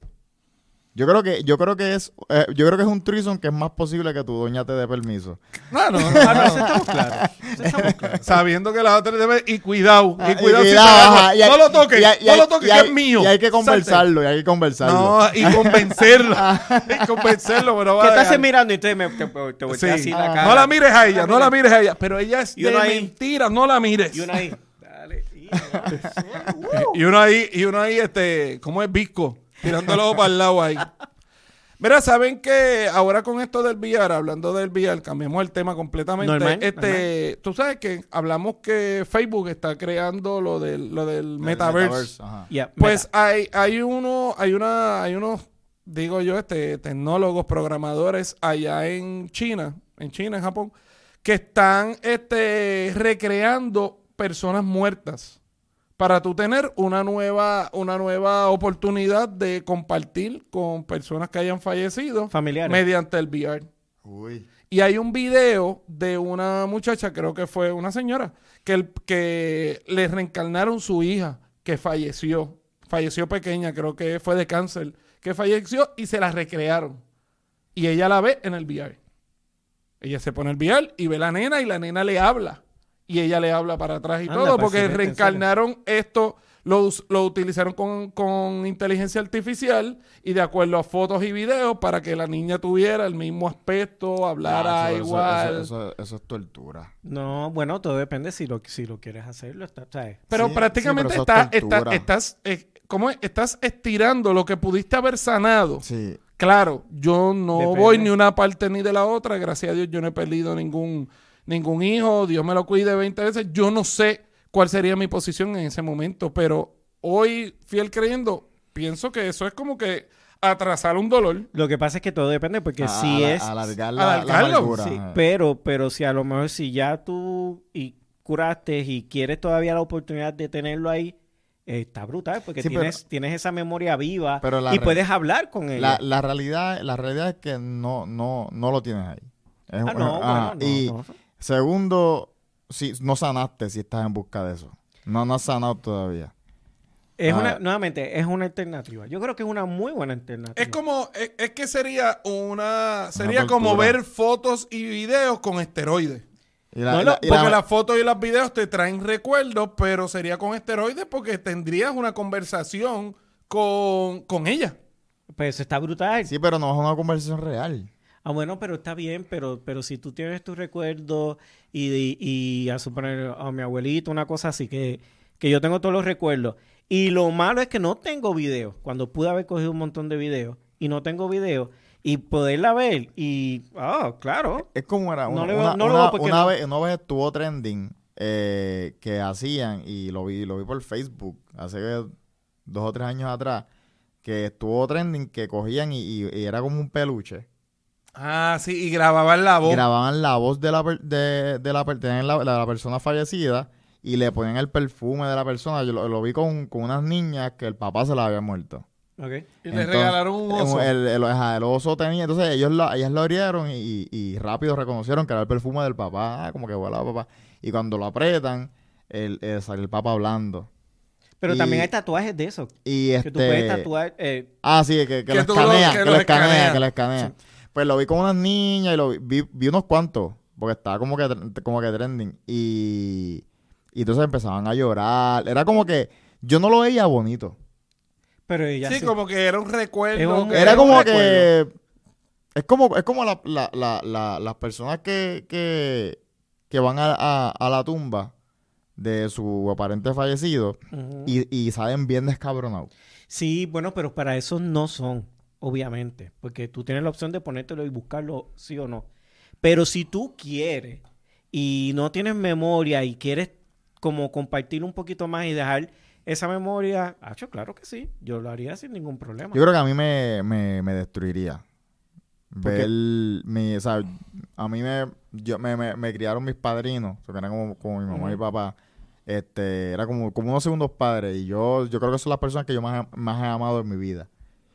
Yo creo que, yo creo que es, eh, yo creo que es un trison que es más posible que tu doña te dé permiso. No, no, no, Ah, no, no. eso estamos claros. Eso estamos claros. Sabiendo que las otras deben y cuidado, Ah, y cuidado, si cuidado, te agarro. ajá, y hay- no lo toques, y hay- y no lo toques y que hay- es mío. Y hay que Salte. conversarlo, y hay que conversarlo. No, y convencerla. y convencerlo, pero ¿Qué va estás a mirando? Y entonces me, te, te volteas Sí. así la Ah. cara. No la mires a ella, no la mires a ella. Pero ella es Y de ahí. mentira, no la mires. Y una ahí. Dale. y- Y uno ahí, y uno ahí, este, ¿cómo es Visco? Tirándolo para el lado ahí. Mira, saben que ahora con esto del VR, hablando del VR, cambiamos el tema completamente. Normal, este, tú sabes que hablamos que Facebook está creando lo del, lo del El metaverse. Pues hay, hay uno, hay una, hay unos, digo yo, este, tecnólogos, programadores allá en China, en China, en Japón, que están este, recreando personas muertas para tú tener una nueva, una nueva oportunidad de compartir con personas que hayan fallecido familiares. mediante el VR. Uy. Y hay un video de una muchacha, creo que fue una señora, que, el- que le reencarnaron su hija, que falleció. Falleció pequeña, creo que fue de cáncer, que falleció y se la recrearon. Y ella la ve en el VR. Ella se pone el VR y ve la nena y la nena le habla. Y ella le habla para atrás y Anda, todo, pues, porque reencarnaron esto, lo, lo utilizaron con, con inteligencia artificial y de acuerdo a fotos y videos para que la niña tuviera el mismo aspecto, hablara eso- igual. Eso, eso- eso es tortura. No, bueno, todo depende si lo, si lo quieres hacerlo. Está, ¿sabes? Pero Sí, prácticamente sí, pero está- es está- estás, eh, ¿cómo es? estás estirando lo que pudiste haber sanado. Sí. Claro, yo no Depende. voy ni una parte ni de la otra. Gracias a Dios yo no he perdido ningún, ningún hijo. Dios me lo cuide 20 veces. Yo no sé cuál sería mi posición en ese momento, pero hoy, fiel creyendo, pienso que eso es como que atrasar un dolor. Lo que pasa es que todo depende porque A- si a- es... alargar la, la alargarlo, amargura, Sí, pero, pero si a lo mejor si ya tú y curaste y quieres todavía la oportunidad de tenerlo ahí, eh, está brutal porque Sí, pero- tienes, tienes esa memoria viva Pero la y puedes hablar con él. La, la realidad, la realidad es que no, no, no lo tienes ahí. Es- ah, no, bueno, no, y no. Segundo, si no sanaste si estás en busca de eso. No, no has sanado todavía. Es Ah. una, nuevamente, es una alternativa. Yo creo que es una muy buena alternativa. Es como, es, es que sería una, sería como ver fotos y videos con esteroides. Y la- No, y la- no, y Porque la- las fotos y los videos te traen recuerdos, pero sería con esteroides porque tendrías una conversación con, con ella. Pues está brutal. Sí, pero no es una conversación real. Ah, bueno, pero está bien, pero, pero si tú tienes tus recuerdos y, y, y a suponer a mi abuelito, una cosa así, que, que yo tengo todos los recuerdos. Y lo malo es que no tengo videos, cuando pude haber cogido un montón de videos y no tengo videos y poderla ver y, ah, claro. Es como era No una, le veo- una- no lo una- veo porque una no. vez, una vez estuvo trending eh, que hacían y lo vi, lo vi por Facebook hace dos o tres años atrás que estuvo trending que cogían y, y- y era como un peluche. Ah, sí, y grababan la voz. Grababan la voz de la per- de, de la, per- tenían la, de la persona fallecida y le ponían el perfume de la persona. Yo lo, lo vi con, con unas niñas que el papá se la había muerto. Ok. y le Entonces, regalaron un oso. El, el- ajá, el oso tenía, entonces ellos la, ellas lo abrieron y, y rápido reconocieron que era el perfume del papá, ah, como que huele a papá. Y cuando lo apretan, el, el- sale el papá hablando. Pero Y- también hay tatuajes de eso. Y este... Que tú puedes tatuar. eh, Ah, sí, que, que, Que lo tú lo- escanea, que que, lo lo escanea, escanea. que lo escanea. Pues lo vi con unas niñas y lo vi, vi, vi unos cuantos, porque estaba como que, como que trending. Y, y entonces empezaban a llorar. Era como que yo no lo veía bonito. pero ella sí, sí. como que era un recuerdo. Es un- que Era como recuerdo. que. Es como, es como la- la- la- la- las personas que, que, que van a, a- a la tumba de su aparente fallecido y, y salen bien descabronados. Sí, bueno, pero para eso no son, obviamente, porque tú tienes la opción de ponértelo y buscarlo sí o no. Pero si tú quieres y no tienes memoria y quieres como compartir un poquito más y dejar esa memoria, hacho, claro que sí, yo lo haría sin ningún problema. Yo creo que a mí me, me, me destruiría. Ver mi, o sea, a mí me, yo, me, me, me criaron mis padrinos, que eran como, como mi mamá y mi papá. Este, era como, como unos segundos padres. Y yo, yo creo que son las personas que yo más, más he amado en mi vida.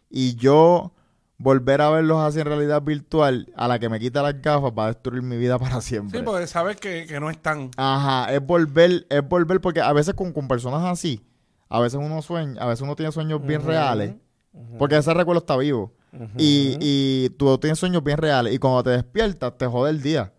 Y yo volver a verlos así en realidad virtual, a la que me quita las gafas, va a destruir mi vida para siempre. Sí, porque sabes que, que no están. Ajá, es volver, es volver, porque a veces con, con personas así, a veces uno sueña, a veces uno tiene sueños bien reales, ujú, porque ese recuerdo está vivo. Y, y tú tienes sueños bien reales. Y cuando te despiertas, te jode el día.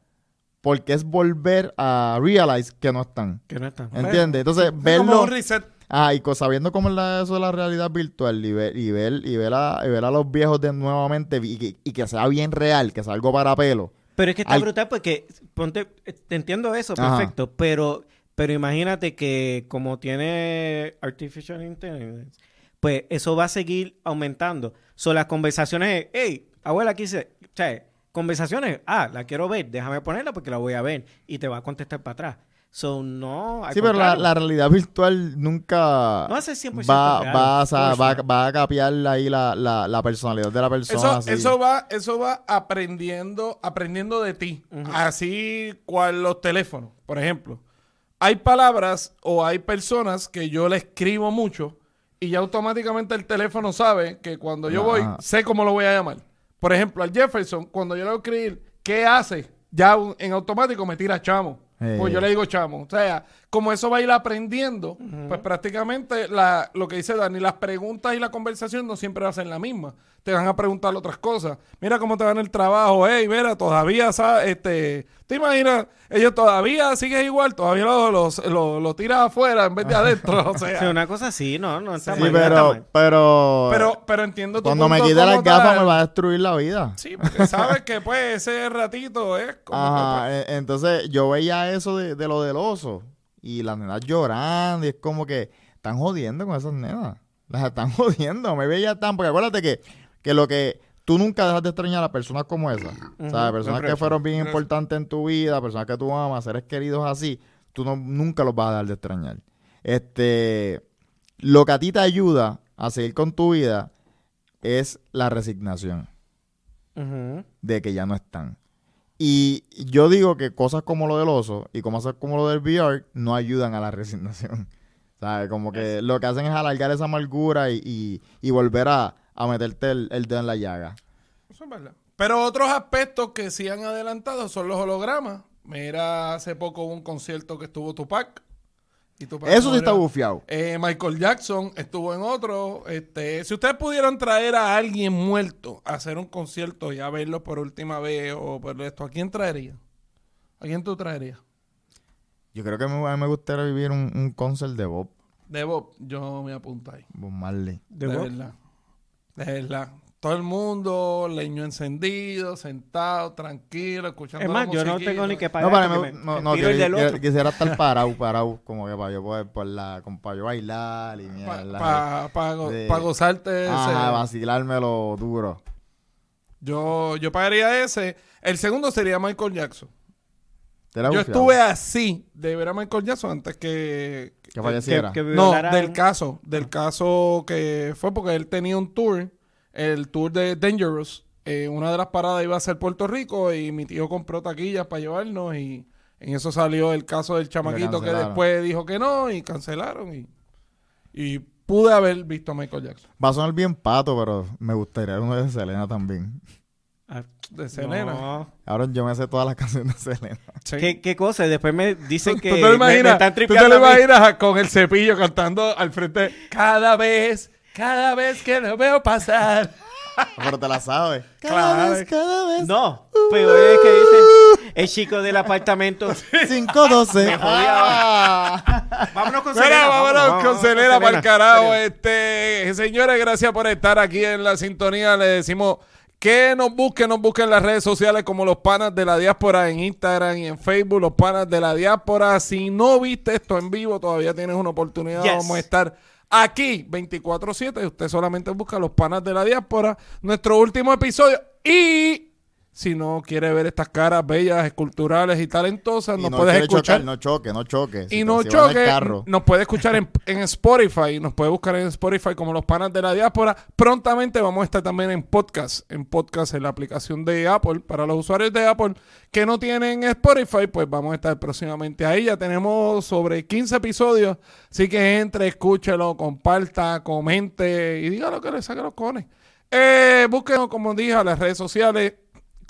Porque es volver a realize que no están. Que no está. ¿Entiendes? Entonces, Es como verlo. un reset. Ah, y sabiendo cómo es la- eso de la realidad virtual y ver, y ver, y ver, a, y ver a los viejos de nuevamente y que, y que sea bien real, que sea algo para pelo. Pero es que está brutal porque, ponte, eh, te entiendo eso, Ajá. perfecto, pero, pero imagínate que como tiene Artificial Intelligence, pues eso va a seguir aumentando. Son las conversaciones, es, hey, abuela, quise, o sea, conversaciones, ah, la quiero ver, déjame ponerla porque la voy a ver y te va a contestar para atrás. So, no, Sí, pero la, realidad virtual nunca No hace 100% va, real, va, a, va, va a capear ahí la, la, la personalidad de la persona. Eso, así. eso va, eso va aprendiendo, aprendiendo de ti. Así cual los teléfonos, por ejemplo. Hay palabras o hay personas que yo le escribo mucho y ya automáticamente el teléfono sabe que cuando yo voy, sé cómo lo voy a llamar. Por ejemplo, al Jefferson, cuando yo le voy a escribir, ¿qué hace? Ya en automático me tira chamo. Eh. Pues yo le digo chamo. O sea, como eso va a ir aprendiendo, pues prácticamente la, lo que dice Dani, las preguntas y la conversación no siempre va a ser la misma. Te van a preguntar otras cosas. Mira cómo te va en el trabajo. Hey, mira, todavía, sa- este, ¿te imaginas? Ellos todavía siguen igual, todavía lo, los- lo, lo tiras afuera en vez de adentro. O Sí, sea, una cosa así, no, no está Sí, mal, no está pero, mal. pero, pero, pero entiendo tu cuando me quite las gafas me va a destruir la vida. Sí, porque sabes que pues ese ratito es como que, Ajá, pues, e- entonces yo veía eso de, de lo del oso y las nenas llorando y es como que están jodiendo con esas nenas. Las están jodiendo, me veía tan, porque acuérdate que, que lo que tú nunca dejas de extrañar a personas como esas. Sea, personas que fueron bien importantes en tu vida, personas que tú amas, seres queridos así, tú no, nunca los vas a dejar de extrañar. Este, lo que a ti te ayuda a seguir con tu vida es la resignación Ujú. de que ya no están. Y yo digo que cosas como lo del oso y cosas como lo del VR no ayudan a la resignación. ¿Sabes? Como que lo que hacen es alargar esa amargura y, y- y volver a, a meterte el, el dedo en la llaga. Eso es verdad. Pero otros aspectos que sí han adelantado son los hologramas. Mira, hace poco hubo un concierto que estuvo Tupac. Y Tupac Eso sí está bufiado. Eh, Michael Jackson estuvo en otro. Este, si ustedes pudieran traer a alguien muerto a hacer un concierto y a verlo por última vez o por esto, ¿a quién traería? ¿A quién tú traerías? Yo creo que me, a mí me gustaría vivir un, un concert de Bob, De Bob, yo me apunto ahí. Bob Marley. De, De Bob. verdad. De verdad. Todo el mundo, leño encendido, sentado, tranquilo, escuchando Es más, la yo no tengo ni que No, pagar. para porque mí, me- no, no, quisi- del otro. quisiera estar parado, parado, como que para yo poder, por la, como para yo bailar y mierda. Para de- gozarte ese. Ajá, vacilármelo duro. Yo, yo pagaría ese. El segundo sería Michael Jackson. ¿Te la Yo bufiado? estuve así de ver a Michael Jackson antes que... Que falleciera. que no, del caso. Del caso que fue porque él tenía un tour. El tour de Dangerous. Eh, una de las paradas iba a ser Puerto Rico y mi tío compró taquillas para llevarnos y en eso salió el caso del chamaquito que después dijo que no y cancelaron y, y pude haber visto a Michael Jackson. Va a sonar bien pato, pero me gustaría uno de Selena también. De Selena. no. Ahora yo me sé todas las canciones de Selena. Sí. ¿Qué, ¿Qué cosa? Y Después me dicen ¿Tú, que tú te me- lo me imaginas? están ¿Tú te lo imaginas con el cepillo cantando al frente? Cada vez, cada vez que lo veo pasar. Pero te la sabes. Cada vez, cada vez. No, pero es que dice el chico del apartamento. 512. Ah. Vámonos con Mira, Selena, vámonos vámonos, con Selena para el carajo. Este, señores, gracias por estar aquí en la sintonía. Le decimos que nos busquen, nos busquen en las redes sociales como los panas de la diáspora en Instagram y en Facebook, los panas de la diáspora. Si no viste esto en vivo, todavía tienes una oportunidad. Yes. Vamos a estar aquí 24-7. Usted solamente busca los panas de la diáspora. Nuestro último episodio. Y si no quiere ver estas caras bellas, esculturales y talentosas, Y nos no puedes escuchar chocar, no choque, no choque. y no choque, carro. nos puede escuchar en, en Spotify, nos puede buscar en Spotify como los panas de la diáspora. Prontamente vamos a estar también en podcast, en podcast en la aplicación de Apple, para los usuarios de Apple que no tienen Spotify, pues vamos a estar próximamente ahí. Ya tenemos sobre 15 episodios, así que entre, escúchelo, comparta, comente y diga lo que le saque los cones. Eh, búsquenos, como dije, a las redes sociales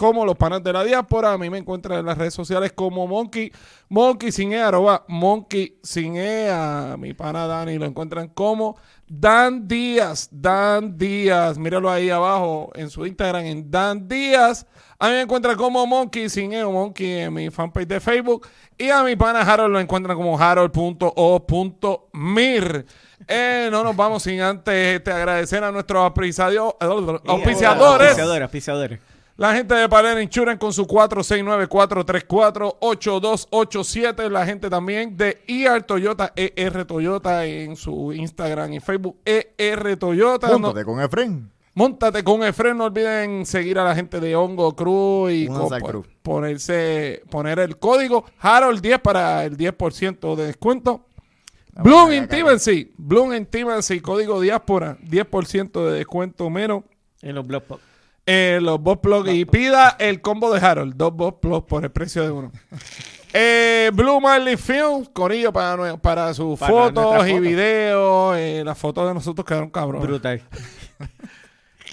como los panas de la diáspora. A mí me encuentran en las redes sociales como Monkey, Monkey sin E, arroba Monkey sin E. A mi pana Dani lo encuentran como Dan Díaz, Dan Díaz. Míralo ahí abajo en su Instagram en Dan Díaz. A mí me encuentran como Monkey sin E o Monkey en mi fanpage de Facebook. Y a mi pana Harold lo encuentran como harold.o.mir. Eh, no nos vamos sin antes este, agradecer a nuestros auspiciadores. Auspiciadores, auspiciadores. La gente de Paler Insurance con su 469-434-8287. La gente también de ER Toyota, ER Toyota en su Instagram y Facebook, ER Toyota. No- Júntate con Efren. Móntate con Efren. No olviden seguir a la gente de Hongo Cruz y Únanse co- al crew. ponerse, poner el código Harold 10 para el 10% de descuento. La Bloom Intimacy, Bloom Intimacy, código diáspora, 10% de descuento menos En los blog en los boss plugs y pida el combo de Harold, dos boss plugs por el precio de uno. Eh, Blue Marley Film, Corillo para, nue- para sus Para fotos nuestras y fotos. videos. eh, las fotos de nosotros quedaron cabrón. Brutal.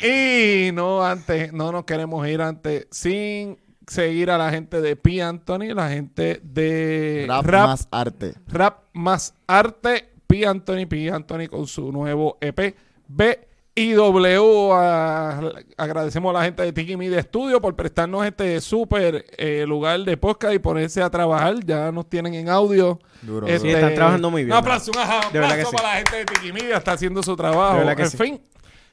Y no antes, no nos queremos ir antes sin seguir a la gente de P. Anthony, la gente de Rap, Rap más arte. Rap más arte. P. Anthony, P. Anthony con su nuevo EP. B y W. a- agradecemos a la gente de Tiki Media Studio por prestarnos este súper eh, lugar de podcast y ponerse a trabajar. Ya nos tienen en audio. Duro, Este, Sí, están trabajando muy bien. Un aplauso, un aplauso De que para sí. la gente de Tiki Media. Está haciendo su trabajo. De verdad que en sí. fin,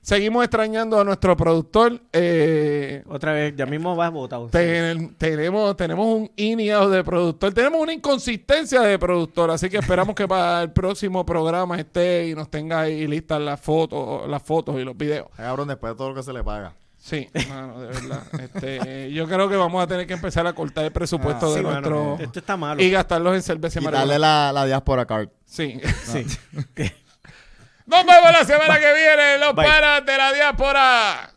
seguimos extrañando a nuestro productor. Eh, Otra vez, ya mismo vas votado. ten- tenemos, tenemos un INIAO de productor, tenemos una inconsistencia de productor, así que esperamos que para el próximo programa esté y nos tenga ahí listas las fotos, las fotos y los videos. Cabrón, después de todo lo que se le paga. Sí, mano, de verdad. Este, yo creo que vamos a tener que empezar a cortar el presupuesto Ah, de Sí, mano, nuestro Esto está malo. y gastarlos en cerveza y Quitarle marihuana. la, la diáspora card. Sí. Sí. Nos vemos la semana que viene, los Bye. panas de la diáspora.